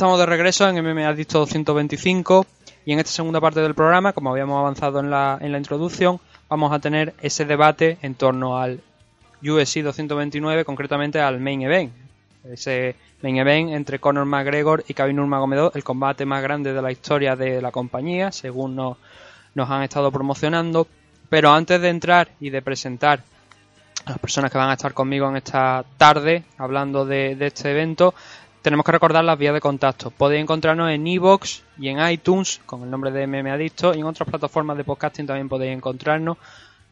Estamos de regreso en MMA Adicto 225 y en esta segunda parte del programa, como habíamos avanzado en la, en la introducción, vamos a tener ese debate en torno al UFC 229, concretamente al Main Event. Ese Main Event entre Conor McGregor y Khabib Nurmagomedov, el combate más grande de la historia de la compañía, según nos, nos han estado promocionando. Pero antes de entrar y de presentar a las personas que van a estar conmigo en esta tarde hablando de, de este evento, tenemos que recordar las vías de contacto. Podéis encontrarnos en iVoox y en iTunes con el nombre de MM Adicto y en otras plataformas de podcasting también podéis encontrarnos.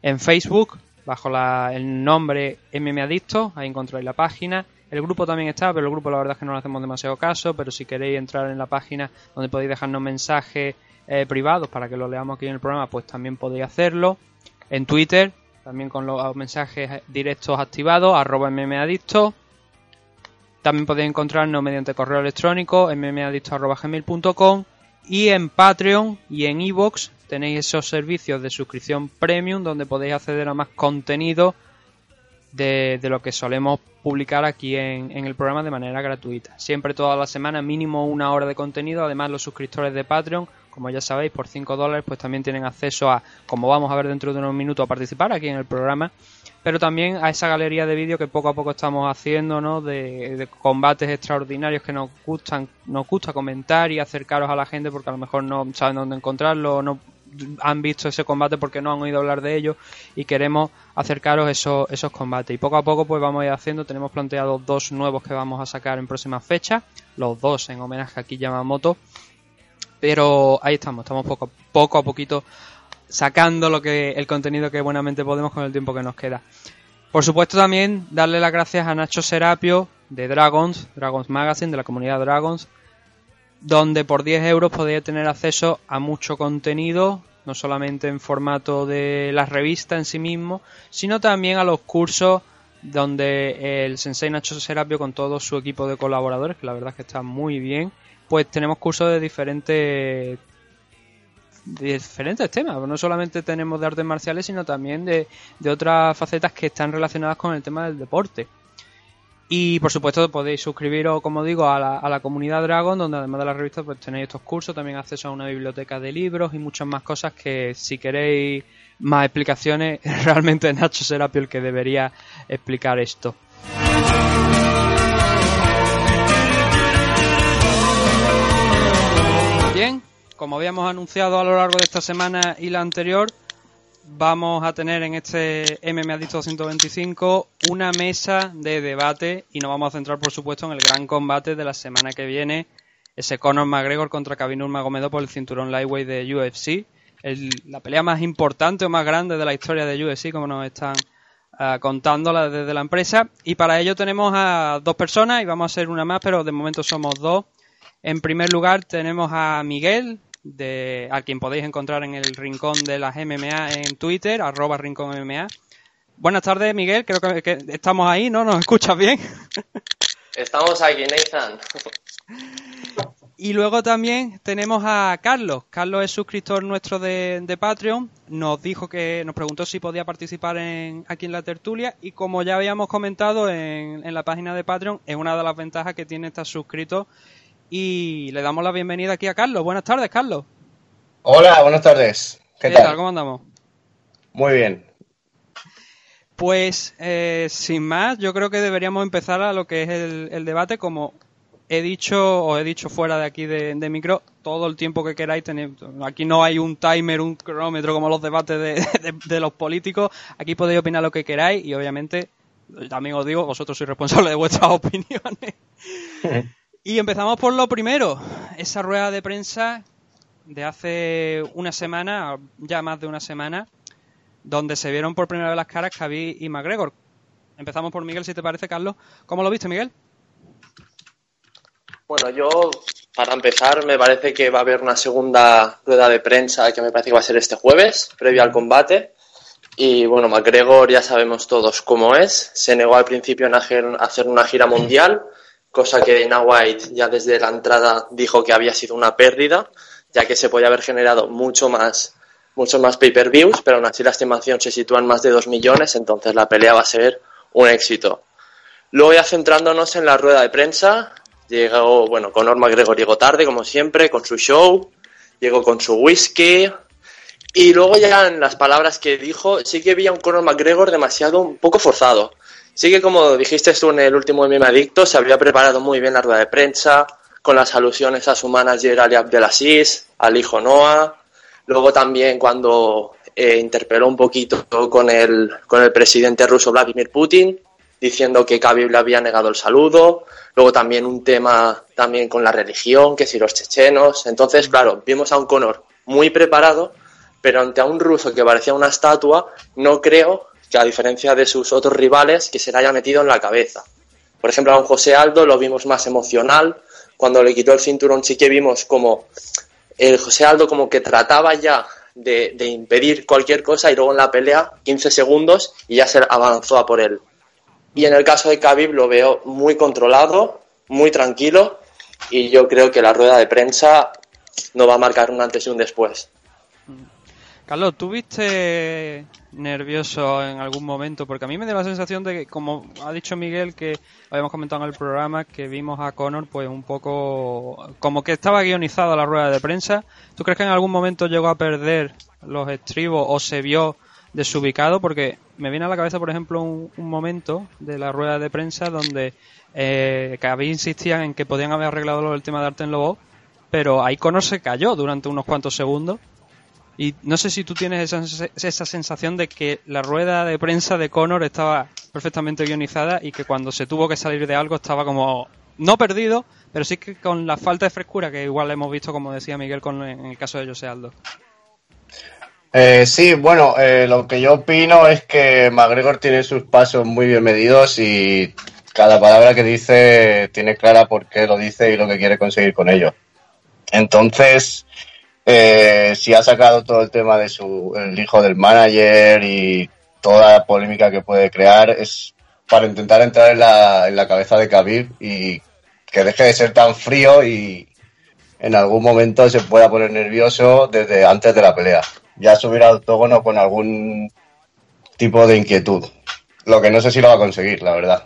En Facebook, bajo el nombre MM Adicto, ahí encontráis la página. El grupo también está, pero el grupo la verdad es que no le hacemos demasiado caso, pero si queréis entrar en la página donde podéis dejarnos mensajes eh, privados para que lo leamos aquí en el programa, pues también podéis hacerlo. En Twitter, también con los mensajes directos activados, arroba mmadicto. También podéis encontrarnos mediante correo electrónico mmadicto.gmail.com y en Patreon y en iVoox tenéis esos servicios de suscripción premium donde podéis acceder a más contenido de, lo que solemos publicar aquí en, el programa de manera gratuita. Siempre toda la semana mínimo una hora de contenido. Además los suscriptores de Patreon, como ya sabéis, por 5 dólares pues también tienen acceso a, como vamos a ver dentro de unos minutos, a participar aquí en el programa pero también a esa galería de vídeos que poco a poco estamos haciendo, ¿no? De, combates extraordinarios que nos gustan, nos gusta comentar y acercaros a la gente porque a lo mejor no saben dónde encontrarlo, no han visto ese combate porque no han oído hablar de ello y queremos acercaros esos, esos combates. Y poco a poco pues vamos a ir haciendo, tenemos planteados dos nuevos que vamos a sacar en próximas fechas, los dos en homenaje a Yamamoto, pero ahí estamos, estamos poco, poco a poquito sacando lo que el contenido que buenamente podemos con el tiempo que nos queda. Por supuesto también darle las gracias a Nacho Serapio de Dragons, Dragons Magazine, de la comunidad Dragons, donde por 10 euros podéis tener acceso a mucho contenido, no solamente en formato de la revista en sí mismo, sino también a los cursos donde el sensei Nacho Serapio con todo su equipo de colaboradores, que la verdad es que está muy bien, pues tenemos cursos de diferentes diferentes temas. No solamente tenemos de artes marciales, sino también de, otras facetas que están relacionadas con el tema del deporte. Y por supuesto podéis suscribiros, como digo, a la, a la, comunidad Dragon, donde además de la revista pues tenéis estos cursos, también acceso a una biblioteca de libros y muchas más cosas que si queréis más explicaciones, realmente Nacho Serapio el que debería explicar esto. Como habíamos anunciado a lo largo de esta semana y la anterior, vamos a tener en este MMA Adicto 225 una mesa de debate y nos vamos a centrar, por supuesto, en el gran combate de la semana que viene, ese Conor McGregor contra Khabib Nurmagomedov por el cinturón lightweight de UFC, la pelea más importante o más grande de la historia de UFC, como nos están uh, contando desde la empresa. Y para ello tenemos a dos personas y vamos a hacer una más, pero de momento somos dos. En primer lugar tenemos a Miguel, de, a quien podéis encontrar en el rincón de las MMA en Twitter, arroba rincón MMA. Buenas tardes, Miguel, creo que, estamos ahí, ¿no? ¿Nos escuchas bien? Estamos aquí, Nathan. Y luego también tenemos a Carlos. Carlos es suscriptor nuestro de, Patreon. Nos dijo que nos preguntó si podía participar en, aquí en la tertulia. Y como ya habíamos comentado en, en la página de Patreon, es una de las ventajas que tiene estar suscrito y le damos la bienvenida aquí a Carlos. Buenas tardes, Carlos. Hola, buenas tardes. ¿Qué, tal? ¿Cómo andamos? Muy bien. Pues eh, sin más, yo creo que deberíamos empezar a lo que es el, debate. Como he dicho o he dicho fuera de aquí de, micro, todo el tiempo que queráis tener. Aquí no hay un timer, un cronómetro como los debates de, de los políticos. Aquí podéis opinar lo que queráis y obviamente, también os digo, vosotros sois responsables de vuestras opiniones. Y empezamos por lo primero, esa rueda de prensa de hace una semana, ya más de una semana, donde se vieron por primera vez las caras Javi y McGregor. Empezamos por Miguel, si te parece, Carlos. ¿Cómo lo viste, Miguel? Bueno, yo, para empezar, me parece que va a haber una segunda rueda de prensa que me parece que va a ser este jueves, previo al combate. Y bueno, McGregor ya sabemos todos cómo es. Se negó al principio a hacer una gira mundial cosa que Dana White ya desde la entrada dijo que había sido una pérdida, ya que se podía haber generado mucho más, mucho más pay-per-views, pero aún así la estimación se sitúa en más de 2 millones, entonces la pelea va a ser un éxito. Luego ya centrándonos en la rueda de prensa, Llegó, bueno, Conor McGregor llegó tarde, como siempre, con su show, llegó con su whisky. Y luego ya en las palabras que dijo, sí que vi a un Conor McGregor demasiado, un poco forzado. Sí que como dijiste tú en el último Meme Adicto, se había preparado muy bien la rueda de prensa, con las alusiones a su manager Ali Abdelaziz, al hijo Noah. Luego también cuando eh, interpeló un poquito con el, con el presidente ruso Vladimir Putin, diciendo que Khabib le había negado el saludo. Luego también un tema también con la religión, que si los chechenos. Entonces, claro, vimos a un Conor muy preparado, pero ante a un ruso que parecía una estatua, no creo que a diferencia de sus otros rivales, que se le haya metido en la cabeza. Por ejemplo, a un José Aldo lo vimos más emocional. Cuando le quitó el cinturón sí que vimos como el José Aldo como que trataba ya de, de impedir cualquier cosa y luego en la pelea 15 segundos y ya se avanzó a por él. Y en el caso de Khabib lo veo muy controlado, muy tranquilo y yo creo que la rueda de prensa no va a marcar un antes y un después. Carlos, ¿tú viste nervioso en algún momento? Porque a mí me da la sensación de que, como ha dicho Miguel, que habíamos comentado en el programa, que vimos a Conor pues un poco como que estaba guionizada la rueda de prensa. ¿Tú crees que en algún momento llegó a perder los estribos o se vio desubicado? Porque me viene a la cabeza, por ejemplo, un, momento de la rueda de prensa donde eh, insistían en que podían haber arreglado el tema de Arten Lobo, pero ahí Conor se cayó durante unos cuantos segundos y no sé si tú tienes esa, esa sensación de que la rueda de prensa de Conor estaba perfectamente guionizada y que cuando se tuvo que salir de algo estaba como no perdido, pero sí que con la falta de frescura que igual hemos visto, como decía Miguel, con, en el caso de José Aldo. Eh, sí, bueno, eh, lo que yo opino es que McGregor tiene sus pasos muy bien medidos y cada palabra que dice tiene clara por qué lo dice y lo que quiere conseguir con ello. Entonces, eh, si ha sacado todo el tema de su el hijo del manager y toda la polémica que puede crear es para intentar entrar en la, en la cabeza de Khabib y que deje de ser tan frío y en algún momento se pueda poner nervioso desde antes de la pelea. Ya subir al octógono con algún tipo de inquietud. Lo que no sé si lo va a conseguir, la verdad.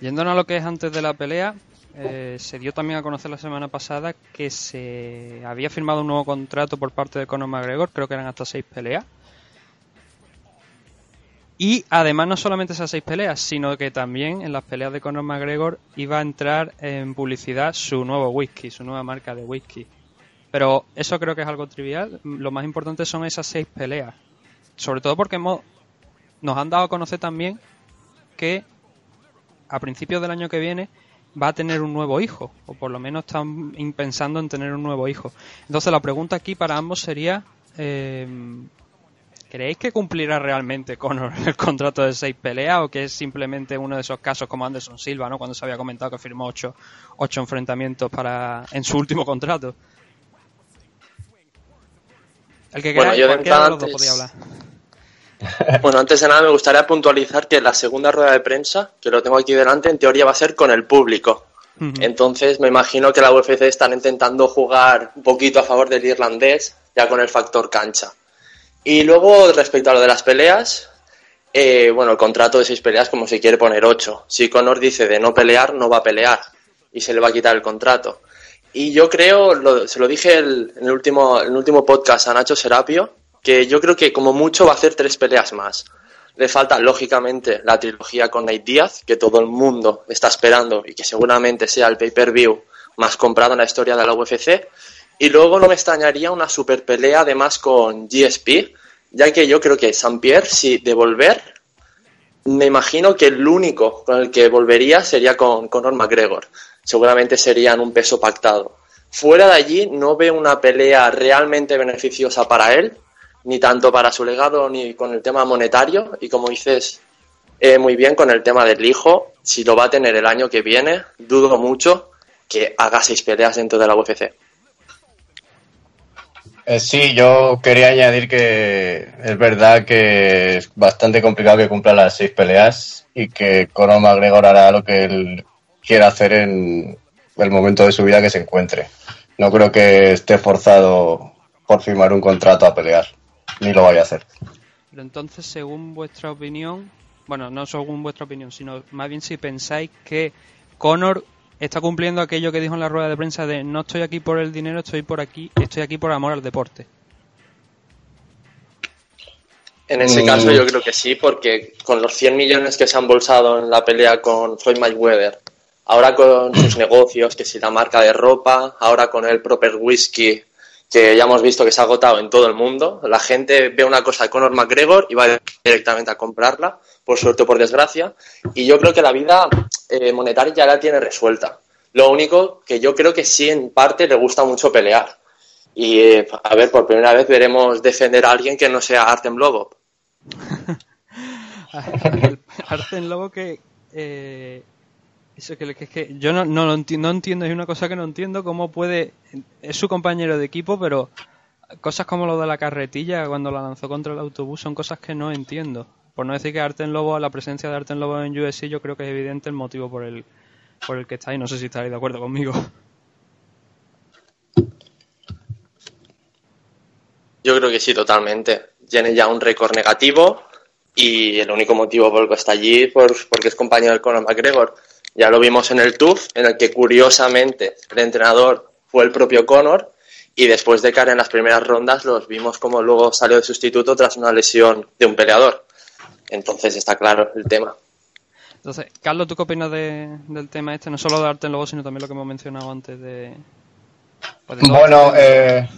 Yéndonos a lo que es antes de la pelea, eh, se dio también a conocer la semana pasada que se había firmado un nuevo contrato por parte de Conor McGregor, creo que eran hasta seis peleas. Y además no solamente esas seis peleas, sino que también en las peleas de Conor McGregor iba a entrar en publicidad su nuevo whisky, su nueva marca de whisky. Pero eso creo que es algo trivial. Lo más importante son esas seis peleas. Sobre todo porque hemos, nos han dado a conocer también que a principios del año que viene va a tener un nuevo hijo, o por lo menos están pensando en tener un nuevo hijo. Entonces la pregunta aquí para ambos sería, eh, ¿creéis que cumplirá realmente con el contrato de seis peleas o que es simplemente uno de esos casos como Anderson Silva, ¿no? cuando se había comentado que firmó ocho, ocho enfrentamientos para en su último contrato? El que quiera, bueno, de los dos podía hablar. Bueno, antes de nada me gustaría puntualizar que la segunda rueda de prensa, que lo tengo aquí delante, en teoría va a ser con el público. Entonces me imagino que la UFC están intentando jugar un poquito a favor del irlandés, ya con el factor cancha. Y luego, respecto a lo de las peleas, eh, bueno, el contrato de seis peleas como se quiere poner ocho. Si Conor dice de no pelear, no va a pelear y se le va a quitar el contrato. Y yo creo, se lo dije en, el último, en el último podcast a Nacho Serapio, que yo creo que como mucho va a hacer tres peleas más. Le falta, lógicamente, la trilogía con Nate Diaz, que todo el mundo está esperando y que seguramente sea el pay-per-view más comprado en la historia de la UFC. Y luego no me extrañaría una super pelea además con GSP, ya que yo creo que San Pierre, si de volver, me imagino que el único con el que volvería sería con Conor McGregor. Seguramente serían un peso pactado. Fuera de allí no veo una pelea realmente beneficiosa para él, ni tanto para su legado ni con el tema monetario. Y como dices eh, muy bien con el tema del hijo, si lo va a tener el año que viene, dudo mucho que haga seis peleas dentro de la UFC. Eh, sí, yo quería añadir que es verdad que es bastante complicado que cumpla las seis peleas y que Conor McGregor hará lo que él quiera hacer en el momento de su vida que se encuentre. No creo que esté forzado por firmar un contrato a pelear ni lo vaya a hacer. Pero entonces, según vuestra opinión, bueno, no según vuestra opinión, sino más bien si pensáis que Conor está cumpliendo aquello que dijo en la rueda de prensa de no estoy aquí por el dinero, estoy por aquí, estoy aquí por amor al deporte. En ese Mm. caso yo creo que sí, porque con los 100 millones que se han bolsado en la pelea con Floyd Mayweather, ahora con sus negocios, que si la marca de ropa, ahora con el Proper Whisky, que ya hemos visto que se ha agotado en todo el mundo, la gente ve una cosa de Conor McGregor y va directamente a comprarla, por suerte o por desgracia, y yo creo que la vida eh, monetaria ya la tiene resuelta. Lo único que yo creo que sí en parte le gusta mucho pelear. Y eh, a ver, por primera vez veremos defender a alguien que no sea Artem Lobov. Arten Lobo que... eh, eso que, que es yo no, no, lo enti- no entiendo, es una cosa que no entiendo, cómo puede... Es su compañero de equipo, pero cosas como lo de la carretilla cuando la lanzó contra el autobús son cosas que no entiendo. Por no decir que Arten Lobo, la presencia de Arten Lobo en USC, yo creo que es evidente el motivo por el, por el que está ahí. No sé si estaréis de acuerdo conmigo. Yo creo que sí, totalmente. Tiene ya un récord negativo y el único motivo por el que está allí por, porque es compañero del Conor McGregor. Ya lo vimos en el TUF, en el que curiosamente el entrenador fue el propio Conor y después de caer en las primeras rondas los vimos como luego salió de sustituto tras una lesión de un peleador. Entonces está claro el tema. Entonces, Carlos, ¿tú qué opinas de- del tema este? No solo de Arten Lobo, sino también lo que hemos mencionado antes de... pues de Bueno, eh,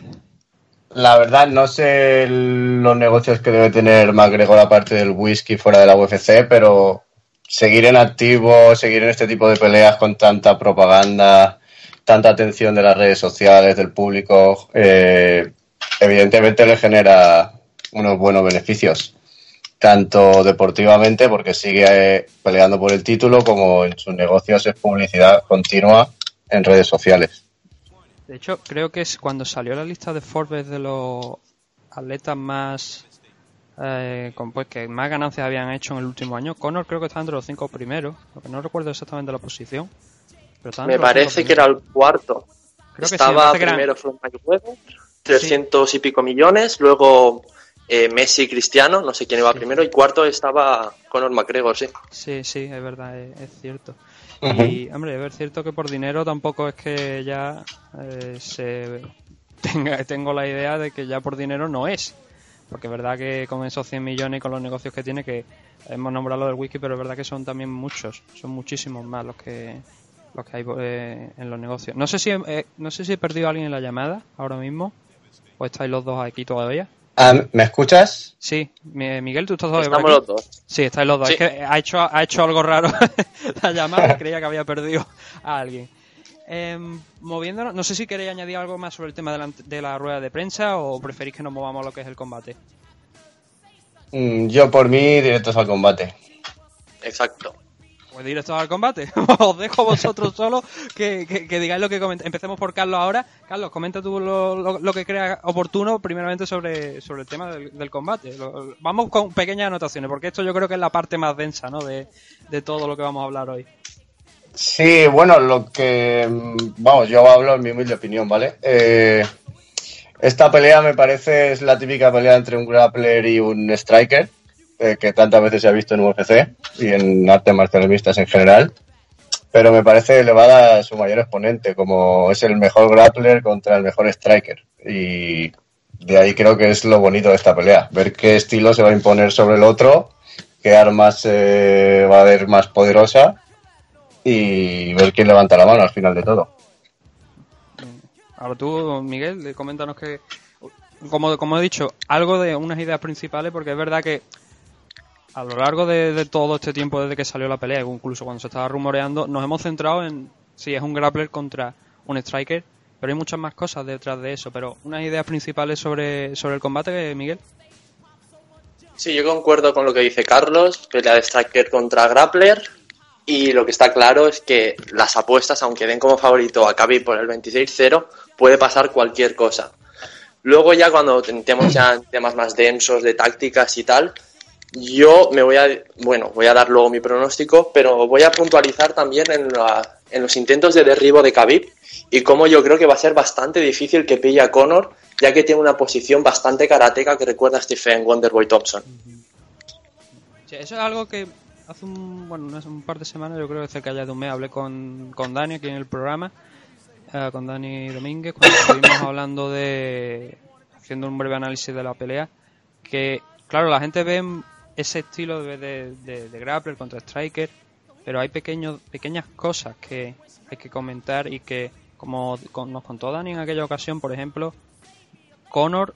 la verdad no sé los negocios que debe tener McGregor aparte del whisky fuera de la UFC, pero seguir en activo, seguir en este tipo de peleas con tanta propaganda, tanta atención de las redes sociales, del público, eh, evidentemente le genera unos buenos beneficios, tanto deportivamente porque sigue eh, peleando por el título, como en sus negocios es publicidad continua en redes sociales. De hecho, creo que es cuando salió la lista de Forbes de los atletas más eh, con, pues, que más ganancias habían hecho en el último año, Conor creo que está entre los cinco primeros, lo que no recuerdo exactamente la posición. Pero Me parece que era el cuarto. Creo sí, Estaba que primero Floyd Mayweather, 300 y pico millones, luego eh, Messi y Cristiano, no sé quién iba primero, y cuarto estaba Conor McGregor, sí. Sí, sí, es verdad, es, es cierto. Y, hombre, es cierto que por dinero tampoco es que ya eh, se tenga, tengo la idea de que ya por dinero no es. Porque es verdad que con esos 100 millones y con los negocios que tiene, que hemos nombrado lo del whisky, pero es verdad que son también muchos, son muchísimos más los que los que hay eh, en los negocios. No sé si he- eh, no sé si he perdido a alguien en la llamada ahora mismo, o estáis los dos aquí todavía. Ah, ¿Me escuchas? Sí, Mi- Miguel, tú estás todavía Estamos aquí? los dos. Sí, estáis los dos. Sí. Es que ha hecho, ha hecho algo raro la llamada creía que había perdido a alguien. Em, moviéndonos, no sé si queréis añadir algo más sobre el tema de la, de la rueda de prensa o preferís que nos movamos a lo que es el combate. Mm, Yo por mí, directos al combate. Exacto. Pues directo al combate. Os dejo vosotros solos que, que- que digáis lo que comentáis. Empecemos por Carlos ahora. Carlos, comenta tú lo, lo- lo que creas oportuno, primeramente sobre, sobre el tema del, del combate. Lo- vamos con pequeñas anotaciones, porque esto yo creo que es la parte más densa ¿no? de, de todo lo que vamos a hablar hoy. Sí, bueno, lo que. mm, Vamos, yo hablo en mi humilde opinión, ¿vale? Eh, esta pelea me parece es la típica pelea entre un grappler y un striker, eh, que tantas veces se ha visto en UFC y en artes marciales mixtas en general. Pero me parece elevada a su mayor exponente, como es el mejor grappler contra el mejor striker. Y de ahí creo que es lo bonito de esta pelea, ver qué estilo se va a imponer sobre el otro, qué armas eh, va a haber más poderosa y ver quién levanta la mano al final de todo. Ahora tú, Miguel, eh, coméntanos que, como, como he dicho, algo de unas ideas principales, porque es verdad que a lo largo de, de todo este tiempo desde que salió la pelea, incluso cuando se estaba rumoreando, nos hemos centrado en si es un grappler contra un striker, pero hay muchas más cosas detrás de eso. Pero unas ideas principales sobre, sobre el combate, Miguel. Sí, yo concuerdo con lo que dice Carlos, pelea de striker contra grappler. Y lo que está claro es que las apuestas, aunque den como favorito a Khabib por el 26-0, puede pasar cualquier cosa. Luego ya cuando tentemos ya temas más densos de tácticas y tal, yo me voy a, bueno, voy a dar luego mi pronóstico, pero voy a puntualizar también en, la- en los intentos de derribo de Khabib y cómo yo creo que va a ser bastante difícil que pille a Conor, ya que tiene una posición bastante karateca que recuerda a Stephen Wonderboy Thompson. Sí, eso es algo que hace un, bueno, un par de semanas, yo creo que cerca ya de un mes, hablé con, con Dani aquí en el programa, eh, con Dani Domínguez, cuando estuvimos hablando de, haciendo un breve análisis de la pelea, que, claro, la gente ve ese estilo de, de, de, grappler contra striker, pero hay pequeños, pequeñas cosas que hay que comentar y que, como nos contó Dani en aquella ocasión, por ejemplo, Conor,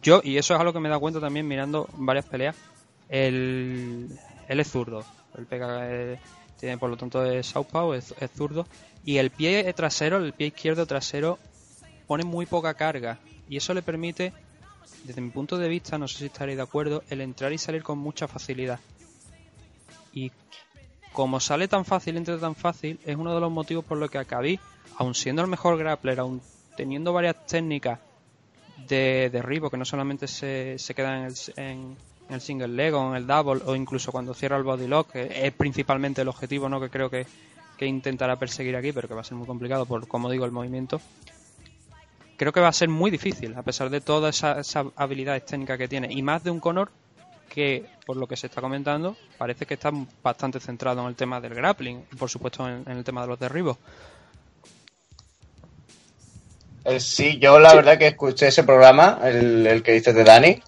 yo, y eso es algo que me he dado cuenta también mirando varias peleas, él, él es zurdo, él pega, eh, tiene por lo tanto es southpaw, es, es zurdo, y el pie trasero, el pie izquierdo trasero, pone muy poca carga, y eso le permite desde mi punto de vista, no sé si estaréis de acuerdo, el entrar y salir con mucha facilidad. Y como sale tan fácil, entra tan fácil, es uno de los motivos por los que acabé, aun siendo el mejor grappler, aun teniendo varias técnicas de derribo que no solamente se, se quedan en en, el single leg o en el double o incluso cuando cierra el body lock, que es principalmente el objetivo ¿no? que creo que, que intentará perseguir aquí, pero que va a ser muy complicado por, como digo, el movimiento creo que va a ser muy difícil, a pesar de todas esas habilidades técnicas que tiene. Y más de un Conor que, por lo que se está comentando, parece que está bastante centrado en el tema del grappling por supuesto, en, el tema de los derribos. Eh, sí, yo la verdad que escuché ese programa, el, el que dices de Dani,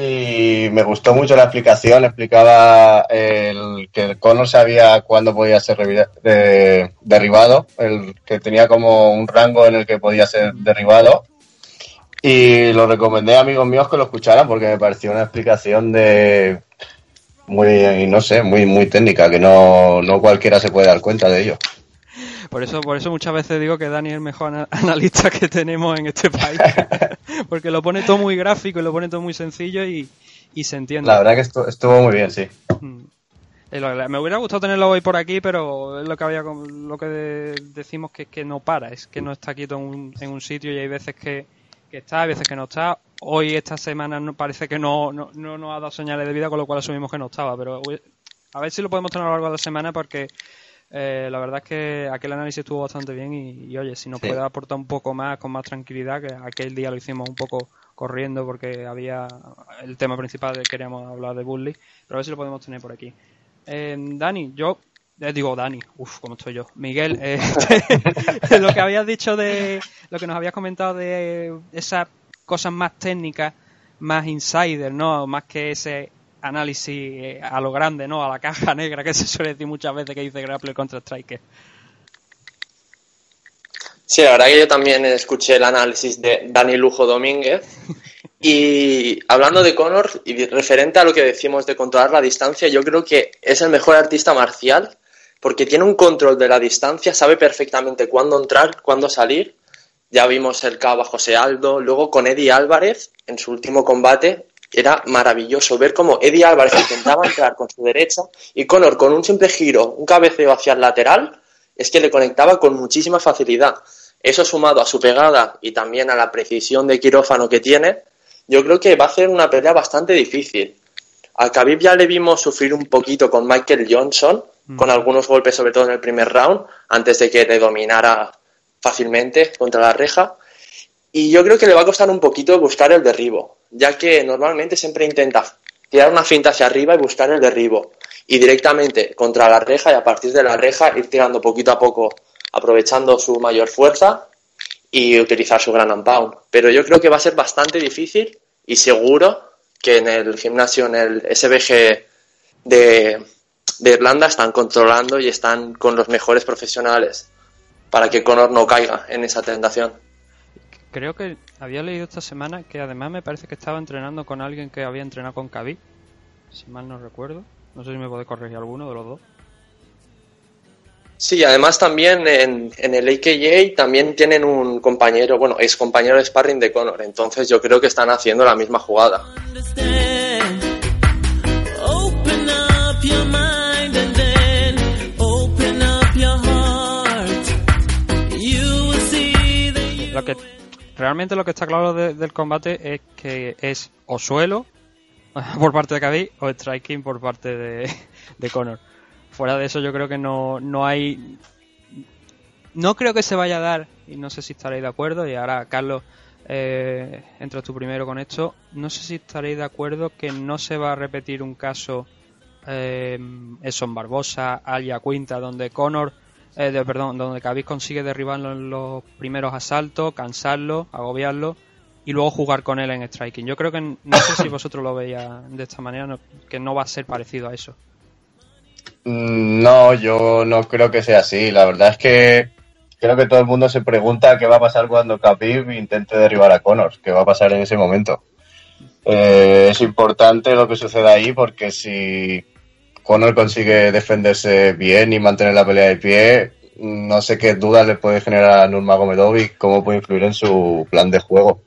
y me gustó mucho la explicación. Explicaba el, que el cono sabía cuándo podía ser derribado, el que tenía como un rango en el que podía ser derribado. Y lo recomendé a amigos míos que lo escucharan porque me pareció una explicación de muy, no sé, muy, muy técnica, que no, no cualquiera se puede dar cuenta de ello. Por eso, por eso muchas veces digo que Dani es el mejor analista que tenemos en este país. Porque lo pone todo muy gráfico y lo pone todo muy sencillo y, se entiende. La verdad que estuvo, muy bien, sí. Mm. Me hubiera gustado tenerlo hoy por aquí, pero es lo que había lo que decimos que es que no para, es que no está quieto en un, en un sitio y hay veces que, está, hay veces que no está. Hoy esta semana no, parece que no, no, no nos ha dado señales de vida, con lo cual asumimos que no estaba, pero a ver si lo podemos tener a lo largo de la semana porque eh, la verdad es que aquel análisis estuvo bastante bien y, oye, si nos puede aportar un poco más, con más tranquilidad, que aquel día lo hicimos un poco corriendo porque había el tema principal de que queríamos hablar de Bully, pero a ver si lo podemos tener por aquí. Eh, Dani, yo eh, digo Dani, uff, ¿cómo estoy yo? Miguel, eh, lo que habías dicho de, lo que nos habías comentado de esas cosas más técnicas, más insider, ¿no? Más que ese análisis eh, a lo grande, ¿no? A la caja negra que se suele decir muchas veces que dice Grappler contra Striker. Sí, la verdad que yo también escuché el análisis de Dani Lujo Domínguez. Y hablando de Conor, y referente a lo que decimos de controlar la distancia, yo creo que es el mejor artista marcial porque tiene un control de la distancia, sabe perfectamente cuándo entrar, cuándo salir. Ya vimos el cabo a José Aldo, luego con Eddie Álvarez en su último combate era maravilloso ver cómo Eddie Álvarez intentaba entrar con su derecha y Conor con un simple giro, un cabeceo hacia el lateral, es que le conectaba con muchísima facilidad. Eso sumado a su pegada y también a la precisión de quirófano que tiene, yo creo que va a ser una pelea bastante difícil. Al Khabib ya le vimos sufrir un poquito con Michael Johnson, mm. con algunos golpes sobre todo en el primer round, antes de que le dominara fácilmente contra la reja. Y yo creo que le va a costar un poquito buscar el derribo ya que normalmente siempre intenta tirar una finta hacia arriba y buscar el derribo. Y directamente contra la reja y a partir de la reja ir tirando poquito a poco, aprovechando su mayor fuerza y utilizar su gran pound. Pero yo creo que va a ser bastante difícil y seguro que en el gimnasio, en el SBG de, de Irlanda, están controlando y están con los mejores profesionales para que Conor no caiga en esa tentación creo que había leído esta semana que además me parece que estaba entrenando con alguien que había entrenado con Khabib, si mal no recuerdo. No sé si me puede corregir alguno de los dos. Sí, además también en, en, el AKJ también tienen un compañero, bueno, ex compañero de sparring de Conor, entonces yo creo que están haciendo la misma jugada. Lo que realmente lo que está claro del combate es que es o suelo por parte de Khabib o striking por parte de, Conor. Fuera de eso yo creo que no, no hay... No creo que se vaya a dar, y no sé si estaréis de acuerdo, y ahora Carlos, eh, entras tú primero con esto, no sé si estaréis de acuerdo que no se va a repetir un caso eh, Eson Barbosa, Alia Quinta, donde Conor, eh, de, perdón, donde Khabib consigue derribarlo en los primeros asaltos, cansarlo, agobiarlo y luego jugar con él en striking. Yo creo que no sé si vosotros lo veis de esta manera, que no va a ser parecido a eso. Mm, no, yo no creo que sea así. La verdad es que creo que todo el mundo se pregunta qué va a pasar cuando Khabib intente derribar a Conor, qué va a pasar en ese momento. Eh, es importante lo que suceda ahí porque si Conor consigue defenderse bien y mantener la pelea de pie, no sé qué dudas le puede generar a Nurmagomedov y cómo puede influir en su plan de juego.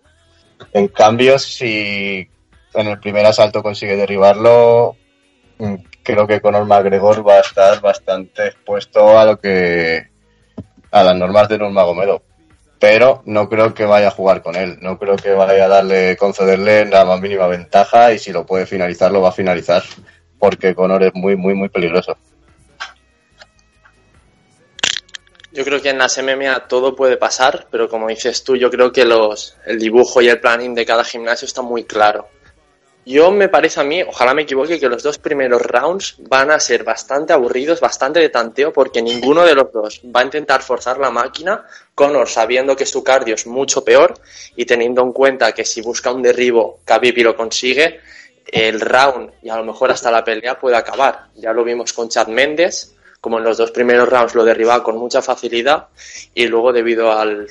En cambio, si en el primer asalto consigue derribarlo, mm, creo que Conor McGregor va a estar bastante expuesto a lo que a las normas de Nurmagomedov pero no creo que vaya a jugar con él. No creo que vaya a darle, concederle la más mínima ventaja y si lo puede finalizar, lo va a finalizar, porque Conor es muy, muy, muy peligroso. Yo creo que en las MMA todo puede pasar, pero como dices tú, yo creo que los, el dibujo y el planning de cada gimnasio está muy claro. Yo me parece a mí, ojalá me equivoque, que los dos primeros rounds van a ser bastante aburridos, bastante de tanteo, porque ninguno de los dos va a intentar forzar la máquina. Conor sabiendo que su cardio es mucho peor y teniendo en cuenta que si busca un derribo, Khabib lo consigue, el round y a lo mejor hasta la pelea puede acabar. Ya lo vimos con Chad Méndez, como en los dos primeros rounds lo derribaba con mucha facilidad y luego debido al,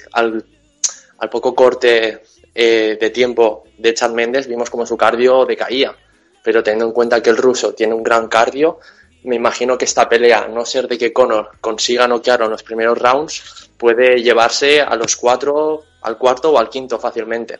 poco corte eh, de tiempo de Chad Méndez vimos como su cardio decaía. Pero teniendo en cuenta que el ruso tiene un gran cardio, me imagino que esta pelea, a no ser de que Conor consiga noquear en los primeros rounds, puede llevarse a los cuatro, al cuarto o al quinto fácilmente.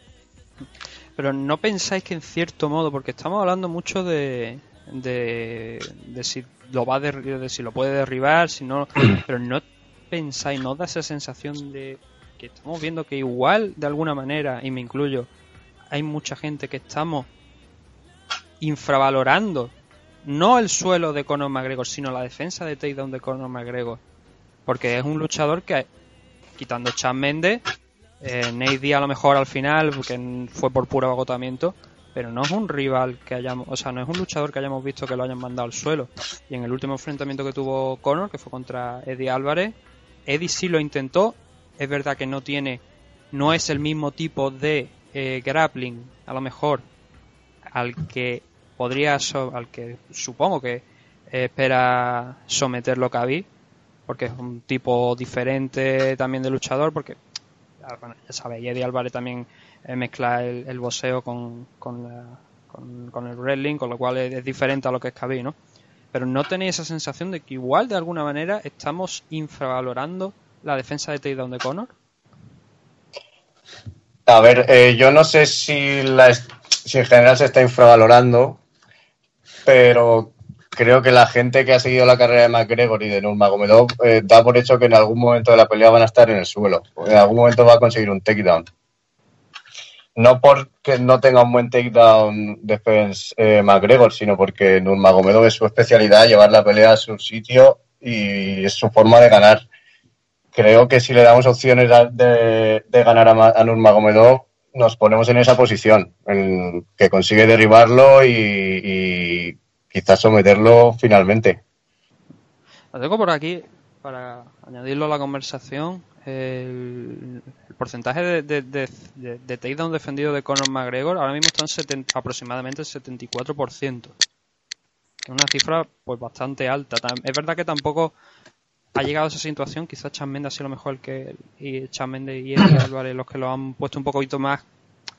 Pero no pensáis que en cierto modo, porque estamos hablando mucho de, de, si lo va de, si lo puede derribar, si no, pero no pensáis, no da esa sensación de que estamos viendo que igual de alguna manera, y me incluyo, hay mucha gente que estamos infravalorando no el suelo de Conor McGregor, sino la defensa de takedown de Conor McGregor. Porque es un luchador que, quitando Chad Mendes, eh, Nate a lo mejor al final, porque fue por puro agotamiento, pero no es un rival que hayamos, o sea, no es un luchador que hayamos visto que lo hayan mandado al suelo. Y en el último enfrentamiento que tuvo Conor, que fue contra Eddie Álvarez, Eddie sí lo intentó es verdad que no tiene, no es el mismo tipo de eh, grappling, a lo mejor, al que podría, al que supongo que espera someterlo Khabib, porque es un tipo diferente también de luchador, porque ah, ya sabéis, Eddie Álvarez también eh, mezcla el, el boxeo con, con, con, el wrestling, con lo cual es, diferente a lo que es Khabib, ¿no? Pero no tenéis esa sensación de que igual de alguna manera estamos infravalorando la defensa de takedown de Conor? A ver, eh, yo no sé si, la, si en general se está infravalorando, pero creo que la gente que ha seguido la carrera de McGregor y de Nurmagomedov eh, da por hecho que en algún momento de la pelea van a estar en el suelo. En algún momento va a conseguir un takedown. No porque no tenga un buen takedown defense eh, McGregor, sino porque Nurmagomedov es su especialidad, llevar la pelea a su sitio y es su forma de ganar creo que si le damos opciones de, ganar a, Nurmagomedov, nos ponemos en esa posición, en que consigue derribarlo y, quizás someterlo finalmente. Lo tengo por aquí, para añadirlo a la conversación, el, porcentaje de, de, de, takedown defendido de Conor McGregor ahora mismo está en aproximadamente el 74%. Que es una cifra pues bastante alta. Es verdad que tampoco ha llegado a esa situación, quizás Chan ha sido mejor que y Chan y Álvarez los que lo han puesto un poquito más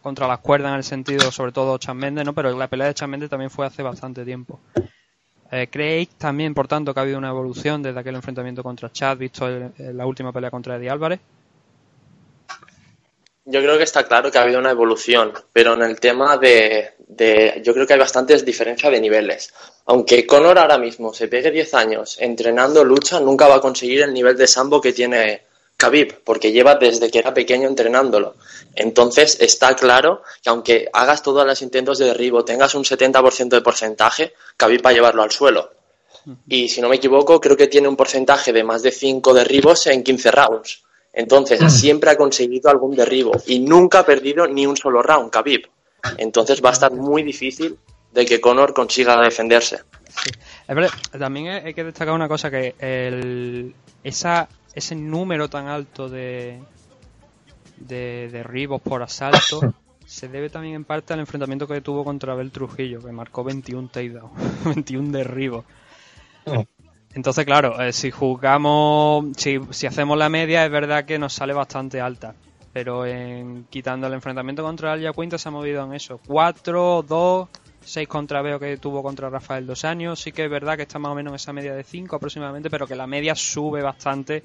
contra las cuerdas en el sentido, sobre todo Chan ¿no? Pero la pelea de Chan también fue hace bastante tiempo. Eh, ¿Creéis también, por tanto, que ha habido una evolución desde aquel enfrentamiento contra Chad, visto la última pelea contra Eddie Álvarez? Yo creo que está claro que ha habido una evolución, pero en el tema de, yo creo que hay bastantes diferencias de niveles. Aunque Conor ahora mismo se pegue 10 años entrenando lucha, nunca va a conseguir el nivel de sambo que tiene Khabib, porque lleva desde que era pequeño entrenándolo. Entonces está claro que aunque hagas todos los intentos de derribo, tengas un 70% de porcentaje, Khabib va a llevarlo al suelo. Y si no me equivoco, creo que tiene un porcentaje de más de 5 derribos en 15 rounds. Entonces, mm. siempre ha conseguido algún derribo y nunca ha perdido ni un solo round, Khabib. Entonces va a estar muy difícil de que Conor consiga defenderse. también hay que destacar una cosa, que el, esa, ese número tan alto de, de derribos por asalto se debe también en parte al enfrentamiento que tuvo contra Abel Trujillo, que marcó 21 takedowns, 21 derribos. Oh. Entonces, claro, eh, si jugamos, si, si hacemos la media, es verdad que nos sale bastante alta. Pero en, quitando el enfrentamiento contra Alia Quinta se ha movido en eso. 4, 2, 6 contra Veo que tuvo contra Rafael Dos Años. Sí que es verdad que está más o menos en esa media de 5 aproximadamente, pero que la media sube bastante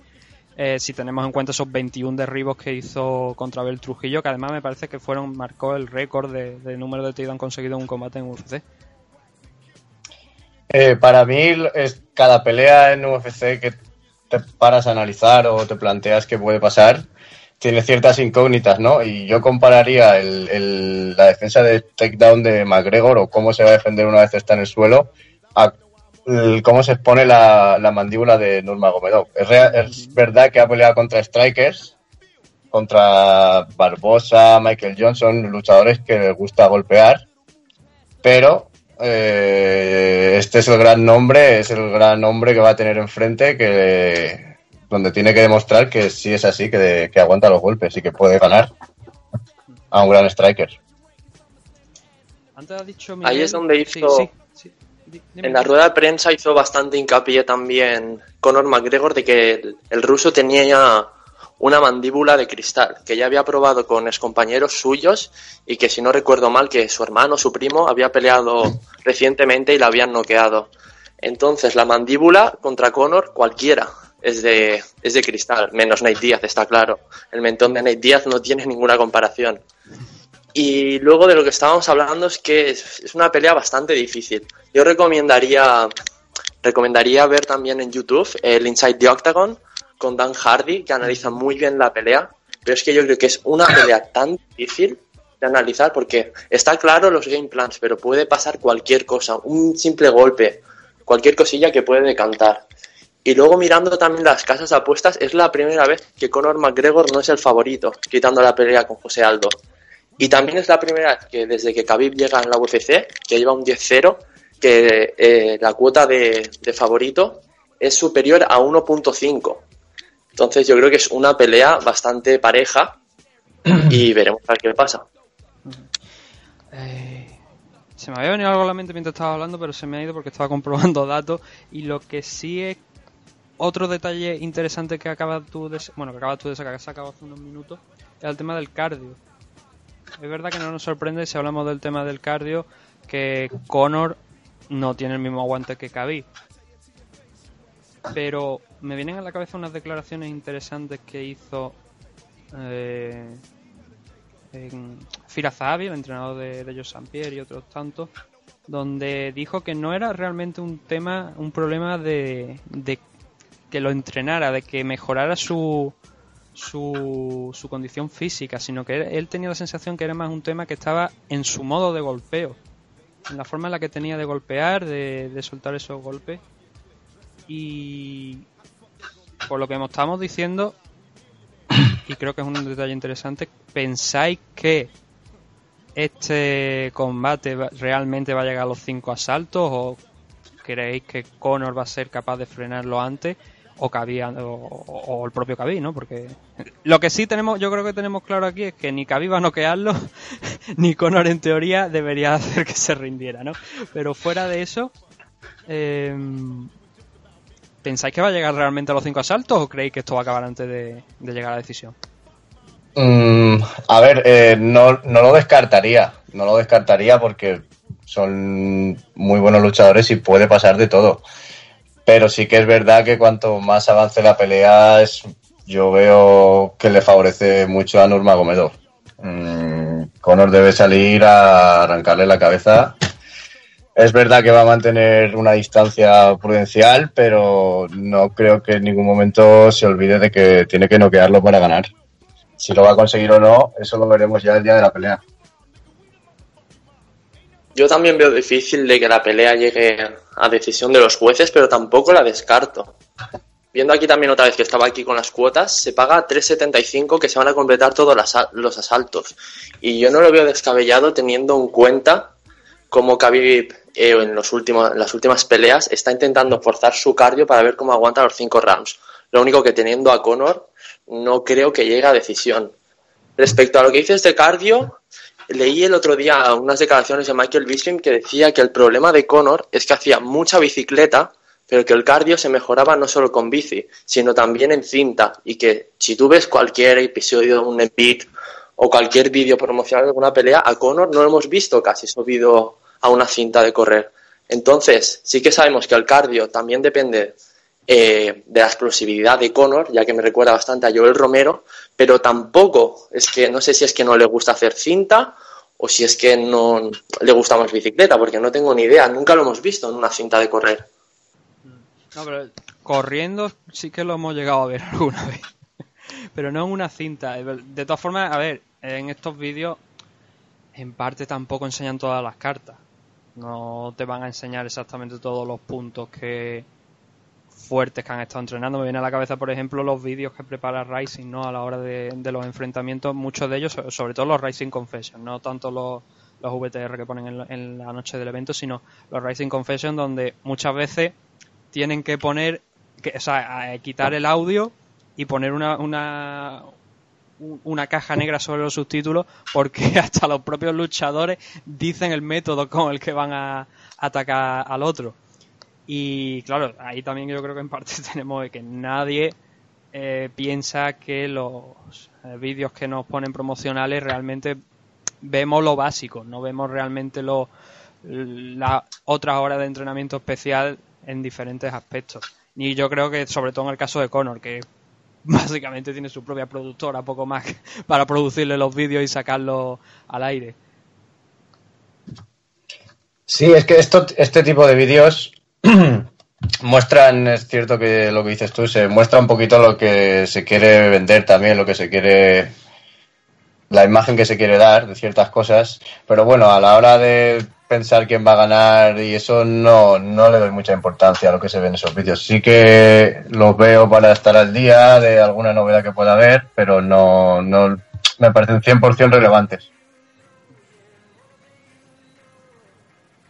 eh, si tenemos en cuenta esos 21 derribos que hizo contra Abel Trujillo, que además me parece que fueron marcó el récord de, número de takedowns conseguido en un combate en UFC. Eh, para mí, es cada pelea en UFC que te paras a analizar o te planteas qué puede pasar, tiene ciertas incógnitas, ¿no? Y yo compararía la defensa de takedown de McGregor o cómo se va a defender una vez está en el suelo a cómo se expone la, mandíbula de Nurmagomedov. Es, es verdad que ha peleado contra strikers, contra Barbosa, Michael Johnson, luchadores que les gusta golpear, pero eh, este es el gran nombre, es el gran nombre que va a tener enfrente, que donde tiene que demostrar que sí es así, que, aguanta los golpes y que puede ganar a un gran striker. Ahí es donde hizo... En la rueda de prensa hizo bastante hincapié también Conor McGregor de que el, ruso tenía una mandíbula de cristal, que ya había probado con excompañeros suyos y que si no recuerdo mal que su hermano, su primo, había peleado recientemente y la habían noqueado. Entonces la mandíbula contra Conor cualquiera es de, es de cristal, menos Nate Díaz, está claro. El mentón de Nate Díaz no tiene ninguna comparación. Y luego de lo que estábamos hablando es que es, una pelea bastante difícil. Yo recomendaría, recomendaría ver también en YouTube el Inside the Octagon con Dan Hardy, que analiza muy bien la pelea. Pero es que yo creo que es una pelea tan difícil de analizar porque está claro los game plans, pero puede pasar cualquier cosa, un simple golpe, cualquier cosilla que puede decantar. Y luego mirando también las casas apuestas, es la primera vez que Conor McGregor no es el favorito, quitando la pelea con José Aldo. Y también es la primera vez que desde que Khabib llega en la UFC, que lleva un 10-0, que eh, la cuota de, favorito es superior a 1.5. Entonces yo creo que es una pelea bastante pareja y veremos a ver qué pasa. Eh, se me había venido algo a la mente mientras estaba hablando, pero se me ha ido porque estaba comprobando datos. Y lo que sí es otro detalle interesante que acabas tú de, bueno, que acabas tú de sacar, que has sacado hace unos minutos, es el tema del cardio es verdad que no nos sorprende si hablamos del tema del cardio que Conor no tiene el mismo aguante que Khabib. Pero me vienen a la cabeza unas declaraciones interesantes que hizo eh, en el entrenador de, de Joe Pierre y otros tantos, donde dijo que no era realmente un tema, un problema de, de que lo entrenara, de que mejorara su, su, su condición física, sino que él tenía la sensación que era más un tema que estaba en su modo de golpeo, en la forma en la que tenía de golpear, de, soltar esos golpes. Y por lo que estamos diciendo, y creo que es un detalle interesante, ¿pensáis que este combate realmente va a llegar a los cinco asaltos o creéis que Conor va a ser capaz de frenarlo antes? O Cabía o, el propio Cabí, ¿no? Porque lo que sí tenemos, yo creo que tenemos claro aquí es que ni Cabí va a noquearlo, ni Conor en teoría debería hacer que se rindiera, ¿no? Pero fuera de eso, em, ¿pensáis que va a llegar realmente a los cinco asaltos o creéis que esto va a acabar antes de, llegar a la decisión? Mm, a ver, eh, no, no lo descartaría, no lo descartaría porque son muy buenos luchadores y puede pasar de todo. Pero sí que es verdad que cuanto más avance la pelea, es, yo veo que le favorece mucho a Nurmagomedov. Mm, Conor debe salir a arrancarle la cabeza. Es verdad que va a mantener una distancia prudencial, pero no creo que en ningún momento se olvide de que tiene que noquearlo para ganar. Si lo va a conseguir o no, eso lo veremos ya el día de la pelea. Yo también veo difícil de que la pelea llegue a decisión de los jueces, pero tampoco la descarto. Viendo aquí también otra vez que estaba aquí con las cuotas, se paga 3.75 que se van a completar todos los asaltos. Y yo no lo veo descabellado teniendo en cuenta cómo Khabib eh, en, los últimos, las últimas peleas está intentando forzar su cardio para ver cómo aguanta los cinco rounds. Lo único que teniendo a Conor no creo que llegue a decisión. Respecto a lo que dices de cardio, leí el otro día unas declaraciones de Michael Bisping que decía que el problema de Conor es que hacía mucha bicicleta, pero que el cardio se mejoraba no solo con bici, sino también en cinta. Y que si tú ves cualquier episodio de un beat o cualquier vídeo promocional de alguna pelea, a Conor no lo hemos visto casi subido a una cinta de correr. Entonces, sí que sabemos que el cardio también depende eh, de la explosividad de Conor, ya que me recuerda bastante a Joel Romero, pero tampoco es que, no sé si es que no le gusta hacer cinta o si es que no le gusta más bicicleta, porque no tengo ni idea, nunca lo hemos visto en una cinta de correr. No, pero corriendo sí que lo hemos llegado a ver alguna vez, pero no en una cinta. De todas formas, a ver, en estos vídeos en parte tampoco enseñan todas las cartas. No te van a enseñar exactamente todos los puntos que, fuertes que han estado entrenando. Me viene a la cabeza, por ejemplo, los vídeos que prepara Rising ¿no? a la hora de, los enfrentamientos, muchos de ellos, sobre todo los Rising Confession, no tanto los, los VTR que ponen en, la noche del evento, sino los Rising Confession, donde muchas veces tienen que poner, que, o sea, quitar el audio y poner una, una, una caja negra sobre los subtítulos porque hasta los propios luchadores dicen el método con el que van a atacar al otro. Y claro, ahí también yo creo que en parte tenemos que nadie eh, piensa que los eh, vídeos que nos ponen promocionales realmente vemos lo básico, no vemos realmente lo, la otra hora de entrenamiento especial en diferentes aspectos. Y yo creo que sobre todo en el caso de Conor, que básicamente tiene su propia productora, poco más para producirle los vídeos y sacarlos al aire. Sí, es que esto, este tipo de vídeos muestran, es cierto que lo que dices tú, se muestra un poquito lo que se quiere vender también, lo que se quiere, la imagen que se quiere dar de ciertas cosas, pero bueno, a la hora de pensar quién va a ganar y eso no, no le doy mucha importancia a lo que se ve en esos vídeos. Sí que los veo para estar al día de alguna novedad que pueda haber, pero no, no me parecen 100% relevantes.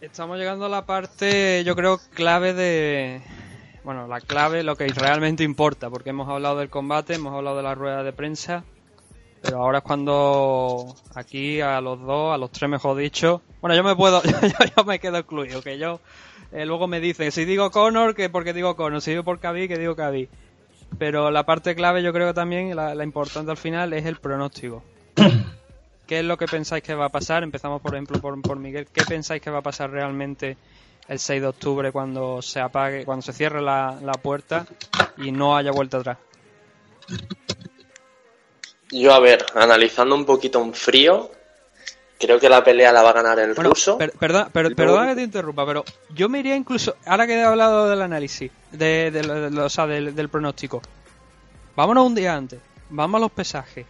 Estamos llegando a la parte, yo creo, clave de... Bueno, la clave, lo que realmente importa, porque hemos hablado del combate, hemos hablado de la rueda de prensa, pero ahora es cuando aquí a los dos, a los tres mejor dicho, bueno, yo me puedo, yo, me quedo excluido, que yo eh, luego me dicen, si digo Conor, que porque digo Conor, si digo por Khabib, que digo Khabib. Pero la parte clave yo creo también, la, la importante al final, es el pronóstico. ¿Qué es lo que pensáis que va a pasar? Empezamos, por ejemplo, por, por Miguel. ¿Qué pensáis que va a pasar realmente el 6 de octubre cuando se apague, cuando se cierre la, puerta y no haya vuelta atrás? Yo, a ver, analizando un poquito en frío, creo que la pelea la va a ganar el ruso. perdón, perdona que te interrumpa, pero yo me iría incluso, ahora que he hablado del análisis, de, o sea, del, del pronóstico, vámonos un día antes, vamos a los pesajes,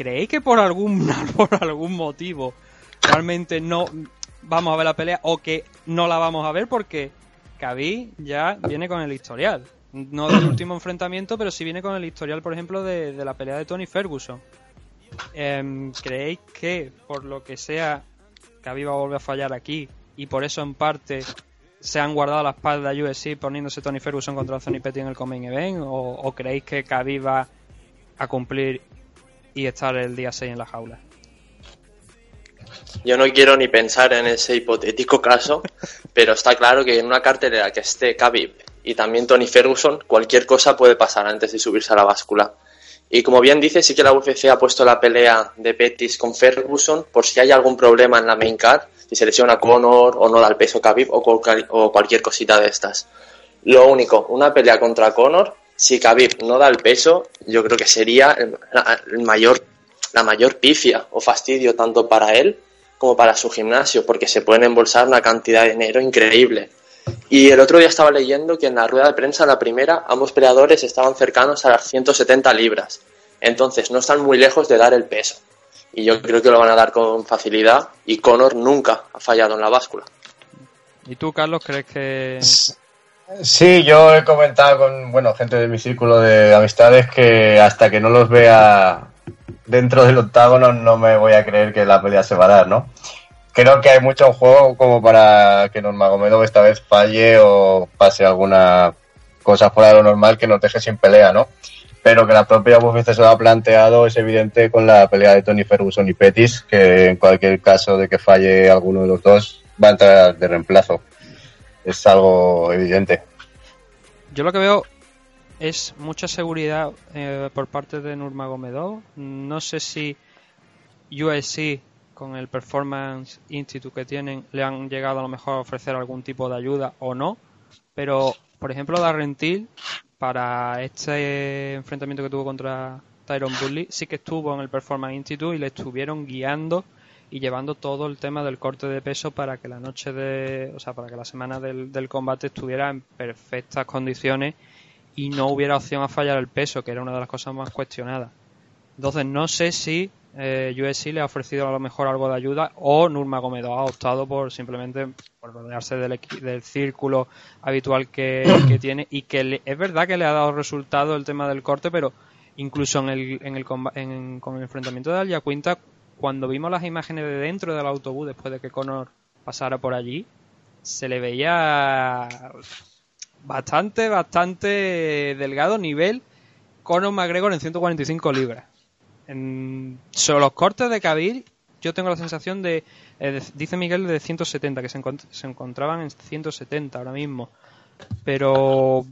¿creéis que por algún, por algún motivo realmente no vamos a ver la pelea o que no la vamos a ver porque Khabib ya viene con el historial? No del último enfrentamiento, pero sí viene con el historial, por ejemplo, de, la pelea de Tony Ferguson. Em, ¿Creéis que, por lo que sea, Khabib va a volver a fallar aquí y por eso, en parte, se han guardado la espalda UFC poniéndose Tony Ferguson contra Anthony Petty en el Coming Event? ¿O, o creéis que Khabib va a cumplir y estar el día 6 en la jaula. Yo no quiero ni pensar en ese hipotético caso, pero está claro que en una cartelera que esté Khabib y también Tony Ferguson, cualquier cosa puede pasar antes de subirse a la báscula. Y como bien dice, sí que la UFC ha puesto la pelea de Pettis con Ferguson por si hay algún problema en la main card, si se lesiona Conor o no da el peso Khabib o, o cualquier cosita de estas. Lo único, una pelea contra Conor si Khabib no da el peso, yo creo que sería el, mayor, la mayor pifia o fastidio tanto para él como para su gimnasio, porque se pueden embolsar una cantidad de dinero increíble. Y el otro día estaba leyendo que en la rueda de prensa, en la primera, ambos peleadores estaban cercanos a las 170 libras. Entonces no están muy lejos de dar el peso. Y yo creo que lo van a dar con facilidad. Y Conor nunca ha fallado en la báscula. ¿Y tú, Carlos, crees que Sí, yo he comentado con bueno gente de mi círculo de amistades que hasta que no los vea dentro del octágono no me voy a creer que la pelea se va a dar, ¿no? creo que hay mucho juego como para que Nurmagomedov esta vez falle o pase alguna cosa fuera de lo normal que nos deje sin pelea, ¿no? Pero que la propia UFC se lo ha planteado es evidente con la pelea de Tony Ferguson y Pettis, que en cualquier caso de que falle alguno de los dos va a entrar de reemplazo. Es algo evidente. Yo lo que veo es mucha seguridad eh, por parte de Nurmagomedov. No sé si USC con el Performance Institute que tienen le han llegado a lo mejor a ofrecer algún tipo de ayuda o no, pero por ejemplo Darren Till para este enfrentamiento que tuvo contra Tyron Bully sí que estuvo en el Performance Institute y le estuvieron guiando y llevando todo el tema del corte de peso para que la noche de, o sea, para que la semana del, del combate estuviera en perfectas condiciones y no hubiera opción a fallar el peso, que era una de las cosas más cuestionadas. Entonces no sé si eh, le ha ofrecido a lo mejor algo de ayuda o Nurmagomedov ha optado por simplemente por rodearse del, del círculo habitual que, tiene y que es verdad que le ha dado resultado el tema del corte, pero incluso en el, en el con el enfrentamiento de Alia Quinta, cuando vimos las imágenes de dentro del autobús después de que Conor pasara por allí, se le veía bastante, bastante delgado nivel Conor McGregor en 145 libras. En, sobre los cortes de Khabib, yo tengo la sensación de, eh, dice Miguel, de 170, que se, encontraban en 170 ahora mismo. Pero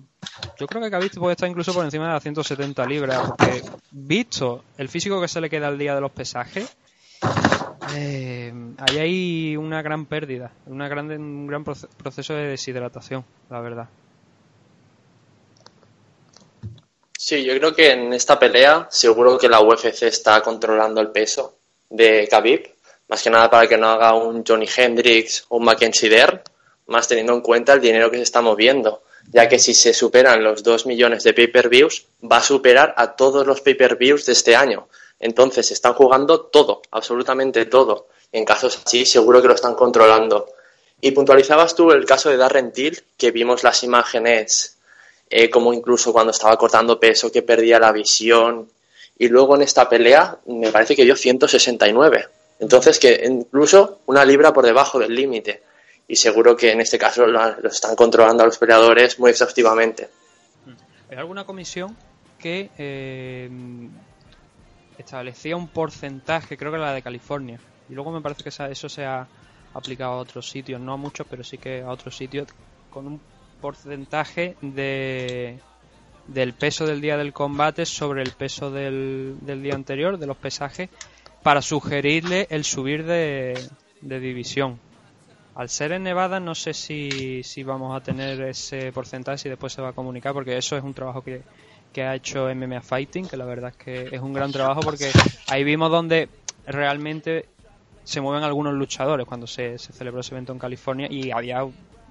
yo creo que Khabib puede estar incluso por encima de las 170 libras, porque visto el físico que se le queda al día de los pesajes, eh, ahí hay una gran pérdida, un gran proceso de deshidratación, la verdad. Sí, yo creo que en esta pelea seguro que la UFC está controlando el peso de Khabib, más que nada para que no haga un Johnny Hendrix o un Mackenzie Dern, más teniendo en cuenta el dinero que se está moviendo, ya que si se superan los 2 millones de pay-per-views, va a superar a todos los pay-per-views de este año. Entonces están jugando todo, absolutamente todo. En casos así, seguro que lo están controlando. Y puntualizabas tú el caso de Darren Till, que vimos las imágenes eh, como incluso cuando estaba cortando peso que perdía la visión. Y luego en esta pelea me parece que dio 169. Entonces que incluso una libra por debajo del límite. Y seguro que en este caso lo, están controlando a los peleadores muy exhaustivamente. Hay alguna comisión que eh, establecía un porcentaje, creo que la de California. Y luego me parece que eso se ha aplicado a otros sitios, no a muchos, pero sí que a otros sitios, con un porcentaje de del peso del día del combate sobre el peso del, del día anterior, de los pesajes, para sugerirle el subir de, de división. Al ser en Nevada no sé si, si vamos a tener ese porcentaje, si después se va a comunicar, porque eso es un trabajo que, que ha hecho MMA Fighting, que la verdad es que es un gran trabajo porque ahí vimos donde realmente se mueven algunos luchadores cuando se, se celebró ese evento en California y había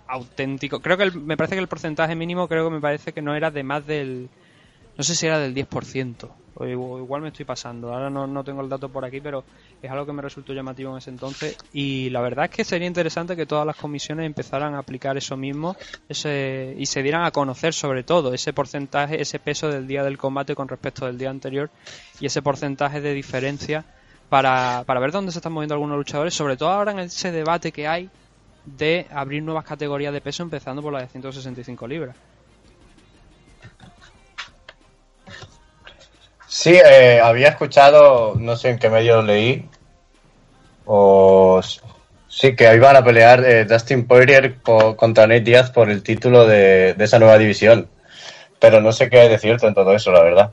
auténtico. Creo que me parece que el porcentaje mínimo, creo que me parece que no era de más del. No sé si era del 10%. O igual me estoy pasando. Ahora no, no tengo el dato por aquí, pero es algo que me resultó llamativo en ese entonces. Y la verdad es que sería interesante que todas las comisiones empezaran a aplicar eso mismo ese, y se dieran a conocer sobre todo ese porcentaje, ese peso del día del combate con respecto del día anterior y ese porcentaje de diferencia para, para ver dónde se están moviendo algunos luchadores, sobre todo ahora en ese debate que hay de abrir nuevas categorías de peso, empezando por la de 165 libras. Sí, eh, había escuchado, no sé en qué medio leí, o sí, que iban a pelear eh, Dustin Poirier contra Nate Diaz por el título de, esa nueva división. Pero no sé qué hay de cierto en todo eso, la verdad.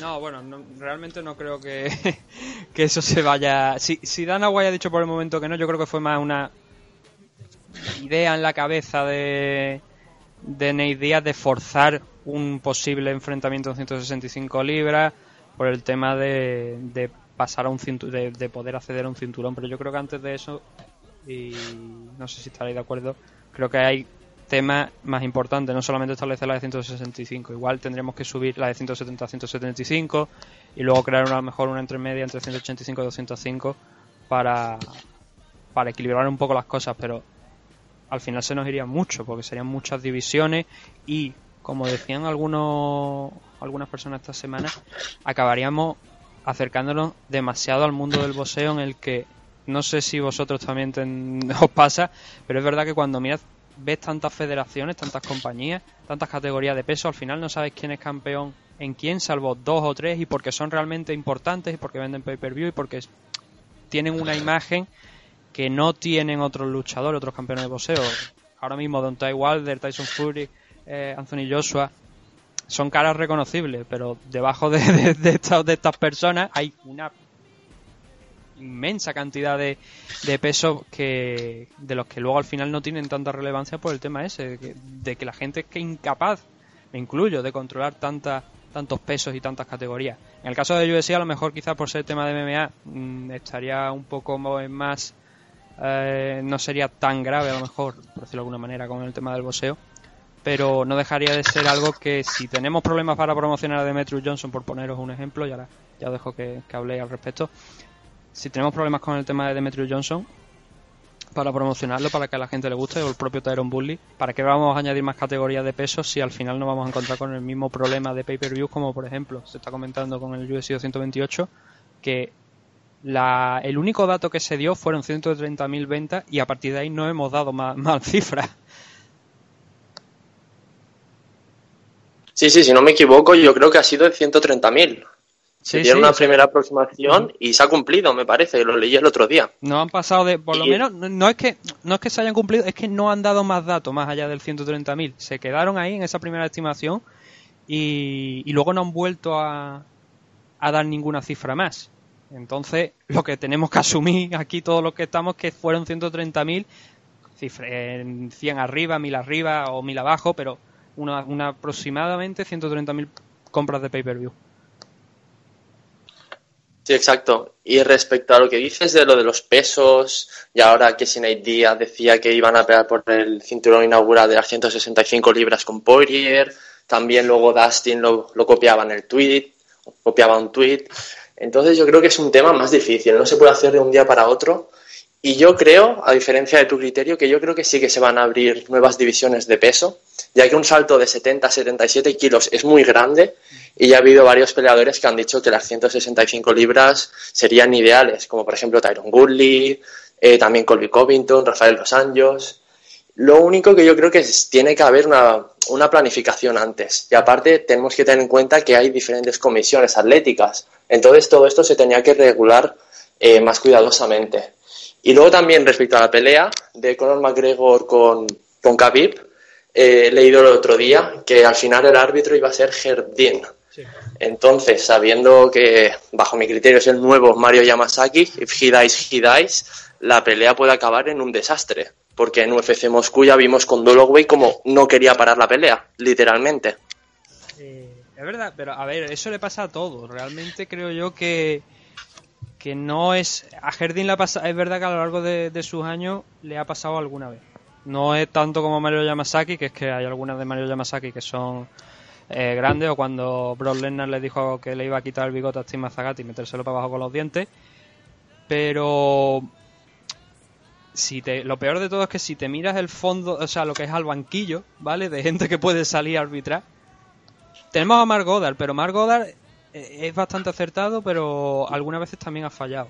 No, bueno, realmente no creo que, que, eso se vaya. Si, si Dana White ha dicho por el momento que no, yo creo que fue más una idea en la cabeza de, de Nate Diaz de forzar un posible enfrentamiento en 165 libras por el tema de, de pasar a un de, de, poder acceder a un cinturón. Pero yo creo que antes de eso, y no sé si estaréis de acuerdo, creo que hay temas más importantes, no solamente establecer la de 165, igual tendríamos que subir la de 170 a 175 y luego crear una, a lo mejor una entremedia entre 185 y 205 para, para equilibrar un poco las cosas, pero al final se nos iría mucho, porque serían muchas divisiones y, como decían algunos, algunas personas esta semana, acabaríamos acercándonos demasiado al mundo del boxeo en el que no sé si vosotros también os pasa, pero es verdad que cuando miras, ves tantas federaciones, tantas compañías, tantas categorías de peso, al final no sabes quién es campeón en quién, salvo dos o tres, y porque son realmente importantes, y porque venden pay-per-view, y porque tienen una imagen que no tienen otros luchadores, otros campeones de boxeo. Ahora mismo Don Ty Wilder, Tyson Fury, eh, Anthony Joshua, son caras reconocibles, pero debajo de, de, estas personas hay una inmensa cantidad de, de pesos que de los que luego al final no tienen tanta relevancia por el tema ese de que, la gente es que incapaz me incluyo de controlar tantas tantos pesos y tantas categorías. En el caso de UFC a lo mejor quizás por ser tema de MMA mm, estaría un poco más eh, no sería tan grave a lo mejor por decirlo de alguna manera con el tema del boxeo pero no dejaría de ser algo que si tenemos problemas para promocionar a Demetrius Johnson por poneros un ejemplo ya ya dejo que, que habléis al respecto si tenemos problemas con el tema de Demetrius Johnson, para promocionarlo, para que a la gente le guste, o el propio Tyron Bully, ¿para qué vamos a añadir más categorías de peso si al final nos vamos a encontrar con el mismo problema de pay-per-view como por ejemplo se está comentando con el UFC 228 que la, el único dato que se dio fueron 130.000 ventas y a partir de ahí no hemos dado más cifras. Sí, sí, si no me equivoco, yo creo que ha sido de 130.000. Se dieron una primera aproximación y se ha cumplido, me parece, lo leí el otro día. No han pasado de, por lo menos, no es que no es que se hayan cumplido, es que no han dado más datos más allá del 130.000. Se quedaron ahí en esa primera estimación y, y luego no han vuelto a, a, dar ninguna cifra más. Entonces, lo que tenemos que asumir aquí todos los que estamos que fueron 130.000, 100 arriba, 1000 arriba o 1000 abajo, pero una, una aproximadamente 130.000 compras de pay-per-view. Sí, exacto. Y respecto a lo que dices de lo de los pesos, y ahora que Sinead Díaz decía que iban a pelear por el cinturón inaugural de las 165 libras con Poirier, también luego Dustin lo copiaba en el tweet, copiaba un tweet. Entonces yo creo que es un tema más difícil, no se puede hacer de un día para otro. Y yo creo, a diferencia de tu criterio, que yo creo que sí que se van a abrir nuevas divisiones de peso, ya que un salto de 70 a 77 kilos es muy grande y ya ha habido varios peleadores que han dicho que las 165 libras serían ideales, como por ejemplo Tyron Woodley, eh, también Colby Covington, Rafael Los Anjos. Lo único que yo creo que tiene que haber una, una, planificación antes. Y aparte tenemos que tener en cuenta que hay diferentes comisiones atléticas. Entonces todo esto se tenía que regular eh, más cuidadosamente. Y luego también respecto a la pelea de Conor McGregor con, con Khabib, eh, he leído el otro día que al final el árbitro iba a ser Herdin. Entonces, sabiendo que bajo mi criterio es el nuevo Mario Yamasaki, if he dies, he dies, la pelea puede acabar en un desastre. Porque en UFC Moscú ya vimos con Doloway como no quería parar la pelea, literalmente. Eh, es verdad, pero a ver, eso le pasa a todos. Realmente creo yo que que no es a Herdin le pasa, es verdad que a lo largo de, sus años le ha pasado alguna vez no es tanto como Mario Yamasaki que es que hay algunas de Mario Yamasaki que son eh, grandes o cuando Brock Lesnar le dijo que le iba a quitar el bigote a Steve Mazzagatti y metérselo para abajo con los dientes pero si te, lo peor de todo es que si te miras el fondo, o sea, lo que es al banquillo, ¿vale? De gente que puede salir a arbitrar. Tenemos a Mark Goddard, pero Mark Goddard es bastante acertado, pero algunas veces también ha fallado.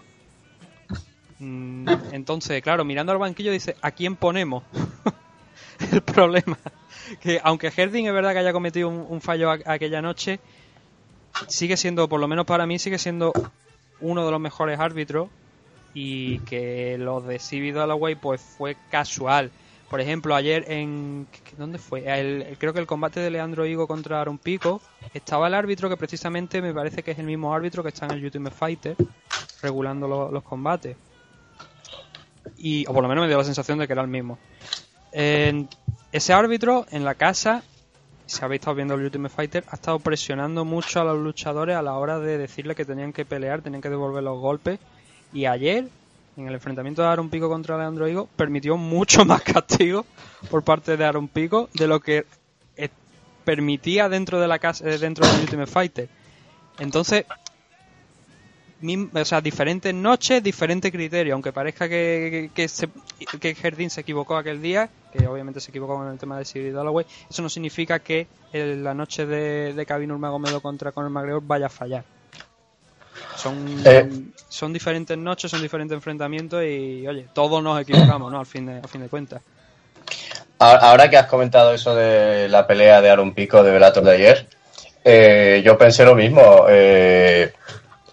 Mm, entonces, claro, mirando al banquillo dice, ¿a quién ponemos? el problema. Que aunque Herding es verdad que haya cometido un, fallo aquella noche, sigue siendo, por lo menos para mí, sigue siendo uno de los mejores árbitros y que lo de la Dalloway pues fue casual. Por ejemplo, ayer en... ¿Dónde fue? creo que el combate de Leandro Higo contra Aaron Pico estaba el árbitro que precisamente me parece que es el mismo árbitro que está en el Ultimate Fighter regulando los combates. Y, o por lo menos me dio la sensación de que era el mismo. ese árbitro en la casa, si habéis estado viendo el Ultimate Fighter, ha estado presionando mucho a los luchadores a la hora de decirle que tenían que pelear, tenían que devolver los golpes. Y ayer en el enfrentamiento de Aaron Pico contra Leandro Higo permitió mucho más castigo por parte de Aaron Pico de lo que eh, permitía dentro de la casa eh, dentro del Ultimate Fighter. Entonces, o sea, diferentes noches, diferentes criterios, aunque parezca que, que, se, que Jardín se equivocó aquel día, que obviamente se equivocó con el tema de Cyril Dalloway, eso no significa que la noche de, de Kevin Urmagomedo contra Conor McGregor vaya a fallar. Son, Eh. son diferentes noches, son diferentes enfrentamientos y, oye, todos nos equivocamos, ¿no? Al fin de, al fin de cuentas. Ahora que has comentado eso de la pelea de Aaron Pico de Velator de ayer, eh, yo pensé lo mismo. Eh,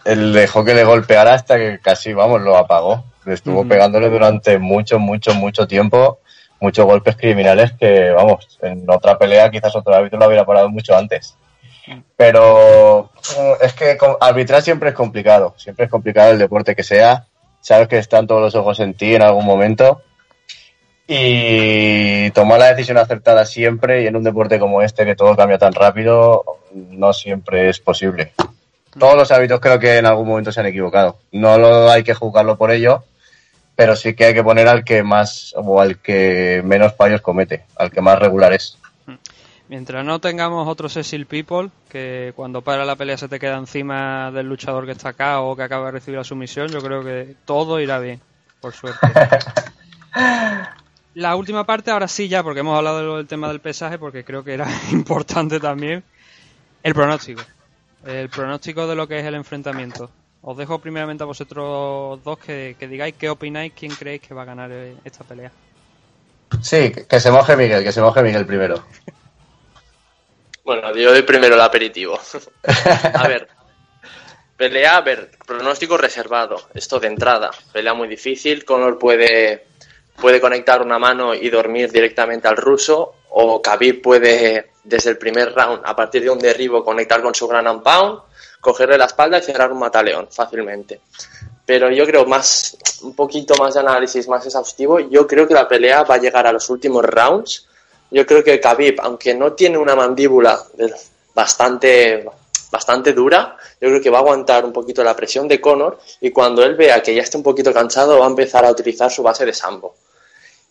él dejó que le golpeara hasta que casi, vamos, lo apagó. Le estuvo pegándole durante mucho, mucho, mucho tiempo, muchos golpes criminales que, vamos, en otra pelea quizás otro árbitro lo hubiera parado mucho antes. Pero eh, es que arbitrar siempre es complicado, siempre es complicado el deporte que sea. Sabes que están todos los ojos en ti en algún momento y tomar la decisión acertada siempre y en un deporte como este que todo cambia tan rápido no siempre es posible. Todos los hábitos creo que en algún momento se han equivocado. No lo hay que juzgarlo por ello, pero sí que hay que poner al que más o al que menos fallos comete, al que más regular es. Mientras no tengamos otro Cecil People, que cuando para la pelea se te queda encima del luchador que está acá o que acaba de recibir la sumisión, yo creo que todo irá bien, por suerte. La última parte, ahora sí ya, porque hemos hablado del tema del pesaje, porque creo que era importante también, el pronóstico. El pronóstico de lo que es el enfrentamiento. Os dejo primeramente a vosotros dos que, que digáis qué opináis, quién creéis que va a ganar eh, esta pelea. Sí, que se moje Miguel, que se moje Miguel primero. Bueno, yo doy primero el aperitivo. A ver. Pelea, a ver, pronóstico reservado. Esto de entrada. Pelea muy difícil. Conor puede, puede conectar una mano y dormir directamente al ruso. O Khabib puede, desde el primer round, a partir de un derribo, conectar con su gran and pound, cogerle la espalda y cerrar un mataleón fácilmente. Pero yo creo más, un poquito más de análisis más exhaustivo. Yo creo que la pelea va a llegar a los últimos rounds yo creo que Khabib, aunque no tiene una mandíbula bastante, bastante dura, yo creo que va a aguantar un poquito la presión de Conor y cuando él vea que ya está un poquito cansado va a empezar a utilizar su base de sambo.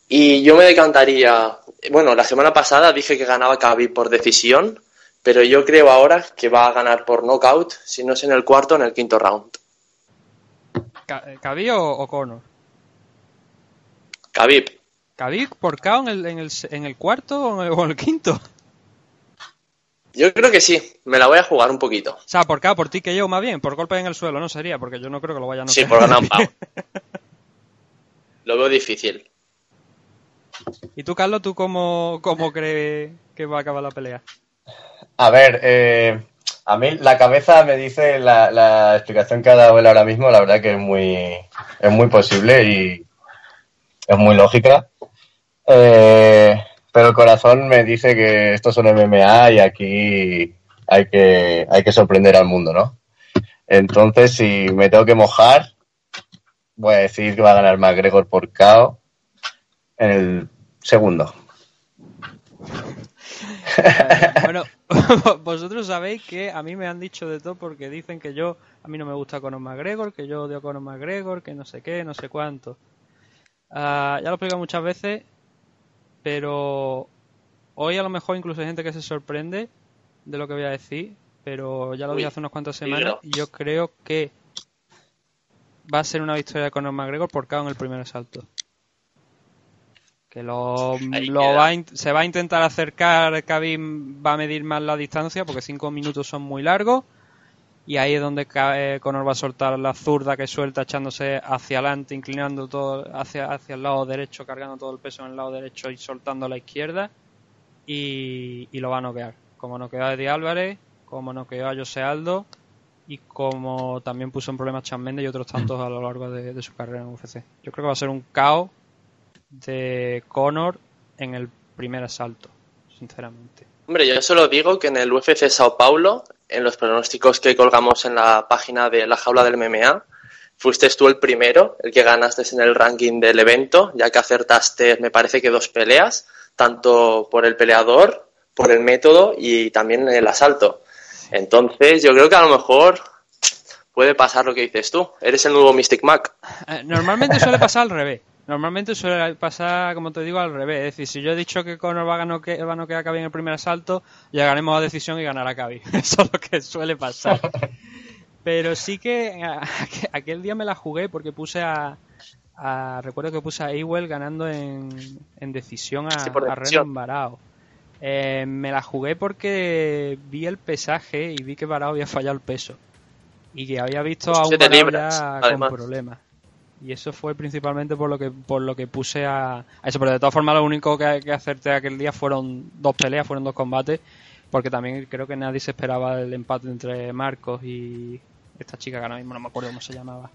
Y yo me decantaría, bueno, la semana pasada dije que ganaba Khabib por decisión, pero yo creo ahora que va a ganar por knockout, si no es en el cuarto, en el quinto round. Eh, ¿Khabib o, o Conor? Khabib, ¿Khabib por KO en el, en el, en el cuarto o en el, o en el quinto? yo creo que sí, me la voy a jugar un poquito. O sea, por KO, por ti que yo, más bien, por golpe en el suelo, no sería, porque yo no creo que lo vaya a. Sí, por ganar pound. Lo veo difícil. ¿Y tú, Carlos, tú cómo, cómo crees que va a acabar la pelea? A ver, eh, a mí la cabeza me dice la, la explicación que ha dado él ahora mismo, la verdad que es muy, es muy posible y es muy lógica. Eh, pero el corazón me dice que estos son MMA y aquí hay que, hay que sorprender al mundo, ¿no? Entonces, si me tengo que mojar, voy a decir que va a ganar McGregor por KO en el segundo. Bueno, vosotros sabéis que a mí me han dicho de todo porque dicen que yo, a mí no me gusta Conor McGregor, que yo odio a Conor McGregor, que no sé qué, no sé cuánto. Ah, ya lo he explicado muchas veces, pero hoy a lo mejor incluso hay gente que se sorprende de lo que voy a decir, pero ya lo Uy, dije hace unas cuantas semanas y yo creo que va a ser una victoria de Conor McGregor por KO en el primer asalto. Que lo, lo va a se va a intentar acercar, Khabib va a medir más la distancia porque 5 minutos son muy largos y ahí es donde eh, Conor va a soltar la zurda que suelta echándose hacia adelante, inclinando todo hacia, hacia el lado derecho, cargando todo el peso en el lado derecho y soltando la izquierda y, y lo va a noquear. Como noqueó a Eddie Álvarez, como noqueó a José Aldo y como también puso en problemas Chan Mendes y otros tantos a lo largo de, de su carrera en UFC. Yo creo que va a ser un KO de Conor en el primer asalto, sinceramente. Hombre, yo solo digo que en el UFC Sao Paulo, en los pronósticos que colgamos en la página de la jaula del MMA, fuiste tú el primero, el que ganaste en el ranking del evento, ya que acertaste, me parece que dos peleas, tanto por el peleador, por el método y también en el asalto. Entonces, yo creo que a lo mejor puede pasar lo que dices tú. Eres el nuevo Mystic Mac. Eh, Normalmente suele pasar al revés. Normalmente suele pasar, como te digo, al revés. Es decir, si yo he dicho que Conor va a noquear va a noquear a Khabib en el primer asalto, llegaremos a decisión y ganará Khabib. Eso es lo que suele pasar. Pero sí que aqu- aquel día me la jugué porque puse a... a- recuerdo que puse a Ewell ganando en, en decisión a, Sí, a. Renan Barao. Eh, me la jugué porque vi el pesaje y vi que Barao había fallado el peso. y que había visto a un Barao ya con problemas. Y eso fue principalmente por lo que por lo que puse a, eso. Pero de todas formas, lo único que, que acerté aquel día fueron dos peleas, fueron dos combates. Porque también creo que nadie se esperaba el empate entre Marcos y esta chica que ahora mismo no me acuerdo cómo se llamaba.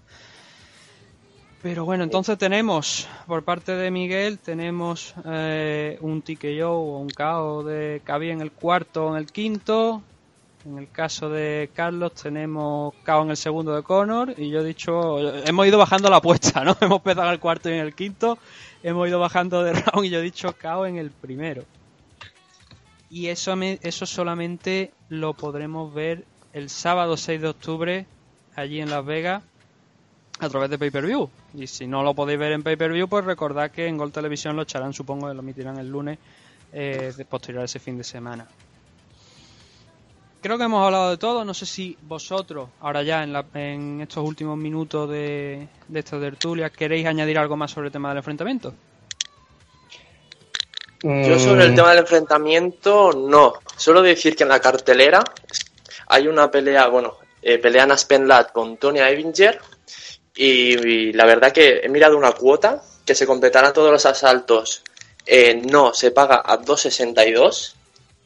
Pero bueno, entonces tenemos por parte de Miguel tenemos eh, un TKO o un KO de Cabi en el cuarto o en el quinto. En el caso de Carlos tenemos KO en el segundo de Conor y yo he dicho, hemos ido bajando la apuesta, ¿no? Hemos empezado en el cuarto y en el quinto, hemos ido bajando de round y yo he dicho KO en el primero. Y eso, eso solamente lo podremos ver el sábado 6 de octubre allí en Las Vegas a través de pay-per-view. Y si no lo podéis ver en pay-per-view, pues recordad que en Gol Televisión lo echarán, supongo lo emitirán el lunes eh, posterior a ese fin de semana. Creo que hemos hablado de todo. No sé si vosotros, ahora ya en, la- en estos últimos minutos de, de esta tertulia, queréis añadir algo más sobre el tema del enfrentamiento. Yo sobre el Mm, tema del enfrentamiento, no. Solo decir que en la cartelera hay una pelea, bueno, eh, pelean Aspen Ladd con Tony Evinger y, y la verdad que he mirado una cuota que se completarán todos los asaltos. eh, no, se paga a 2.62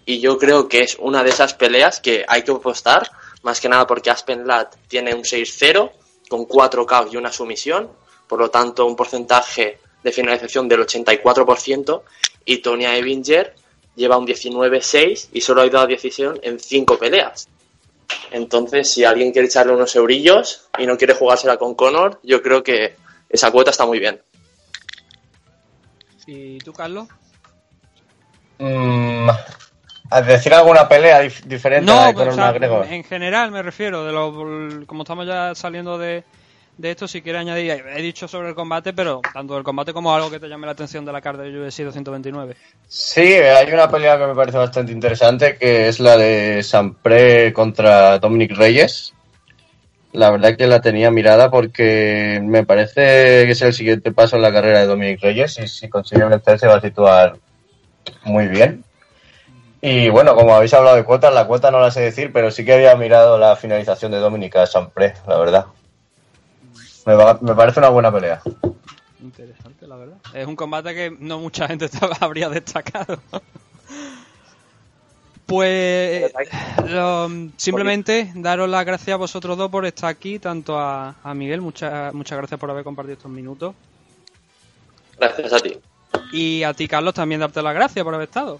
y yo creo que es una de esas peleas que hay que apostar, más que nada porque Aspen Ladd tiene un 6-0 con 4 KO y una sumisión, por lo tanto un porcentaje de finalización del 84% y Tony Evinger lleva un 19-6 y solo ha ido a decisión en 5 peleas. Entonces, si alguien quiere echarle unos eurillos y no quiere jugársela con Conor, yo creo que esa cuota está muy bien. ¿Y tú, Carlos? mm, ¿a decir alguna pelea dif- diferente a la de pues, Conor o sea, McGregor? en general me refiero, de lo, como estamos ya saliendo de, de esto, si quieres añadir, he dicho sobre el combate, pero tanto del combate como algo que te llame la atención de la carta de UFC 229. Sí, hay una pelea que me parece bastante interesante, que es la de Sampre contra Dominic Reyes. La verdad que la tenía mirada porque me parece que es el siguiente paso en la carrera de Dominic Reyes y si consigue vencer se va a situar muy bien. Y bueno, como habéis hablado de cuotas, la cuota no la sé decir, pero sí que había mirado la finalización de Dominic a Sampre, la verdad. Me, va- me parece una buena pelea. Interesante, la verdad. Es un combate que no mucha gente estaba- habría destacado. Pues lo- simplemente daros las gracias a vosotros dos por estar aquí, tanto a, a Miguel, muchas muchas gracias por haber compartido estos minutos. Gracias a ti. Y a ti, Carlos, también darte las gracias por haber estado.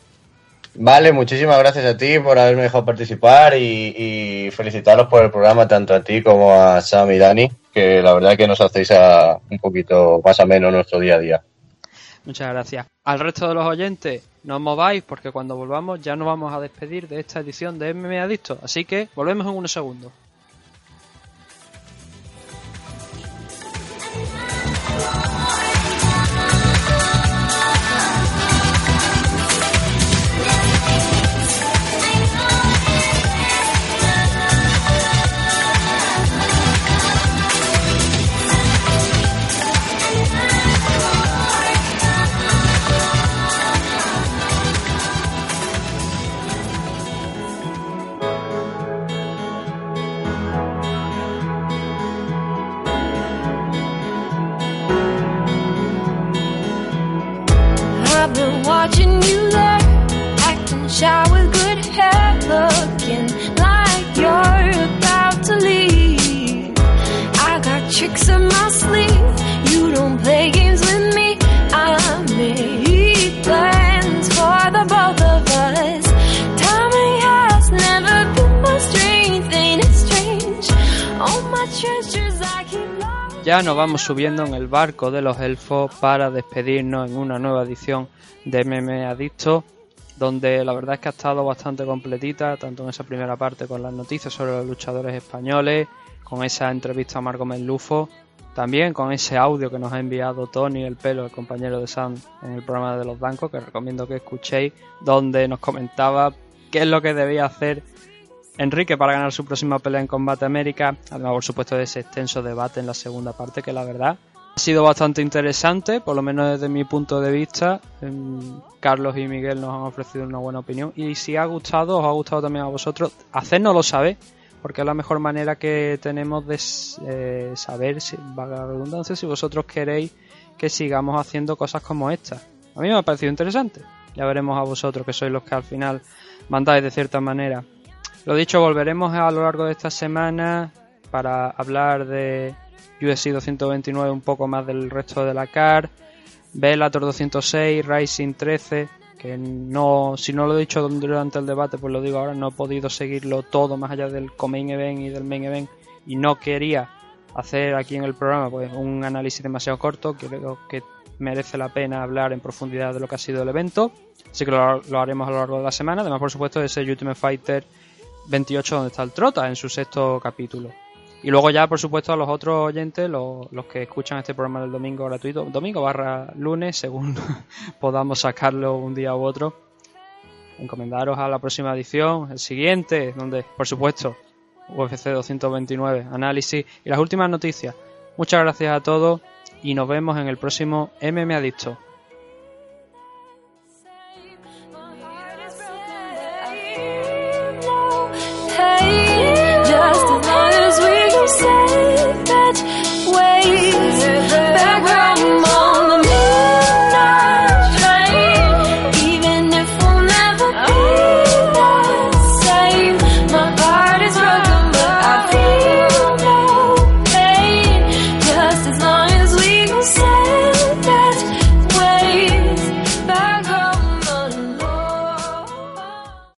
Vale, muchísimas gracias a ti por haberme dejado participar y, felicitaros por el programa, tanto a ti como a Sam y Dani, que la verdad que nos hacéis a un poquito más ameno nuestro día a día. Muchas gracias. Al resto de los oyentes, no os mováis porque cuando volvamos ya nos vamos a despedir de esta edición de MMA Adicto. Así que volvemos en unos segundos. Subiendo en el barco de los elfos para despedirnos en una nueva edición de MMA Adicto, donde la verdad es que ha estado bastante completita, tanto en esa primera parte con las noticias sobre los luchadores españoles, con esa entrevista a Marco Lufo, también con ese audio que nos ha enviado Tony el pelo, el compañero de Sam, en el programa de los bancos, que recomiendo que escuchéis, donde nos comentaba qué es lo que debía hacer Enrique para ganar su próxima pelea en Combate América, además por supuesto de ese extenso debate en la segunda parte que la verdad ha sido bastante interesante, por lo menos desde mi punto de vista. Em, Carlos y Miguel nos han ofrecido una buena opinión y si ha gustado, os ha gustado también a vosotros, hacérnoslo saber, porque es la mejor manera que tenemos de eh, saber, si, valga la redundancia, si vosotros queréis que sigamos haciendo cosas como esta. A mí me ha parecido interesante. Ya veremos a vosotros, que sois los que al final mandáis de cierta manera. Lo dicho, volveremos a lo largo de esta semana para hablar de UFC 229 un poco más del resto de la CAR, Bellator 206, Rising 13, que no, si no lo he dicho durante el debate, pues lo digo ahora, no he podido seguirlo todo más allá del main event y del main event y no quería hacer aquí en el programa pues un análisis demasiado corto, creo que merece la pena hablar en profundidad de lo que ha sido el evento, así que lo, lo haremos a lo largo de la semana, además por supuesto ese Ultimate Fighter 28 donde está el Trota en su sexto capítulo. Y luego ya, por supuesto, a los otros oyentes, los, los que escuchan este programa del domingo gratuito, domingo barra lunes, según podamos sacarlo un día u otro, encomendaros a la próxima edición, el siguiente, donde, por supuesto, UFC 229, análisis y las últimas noticias. Muchas gracias a todos y nos vemos en el próximo MM Adicto. Background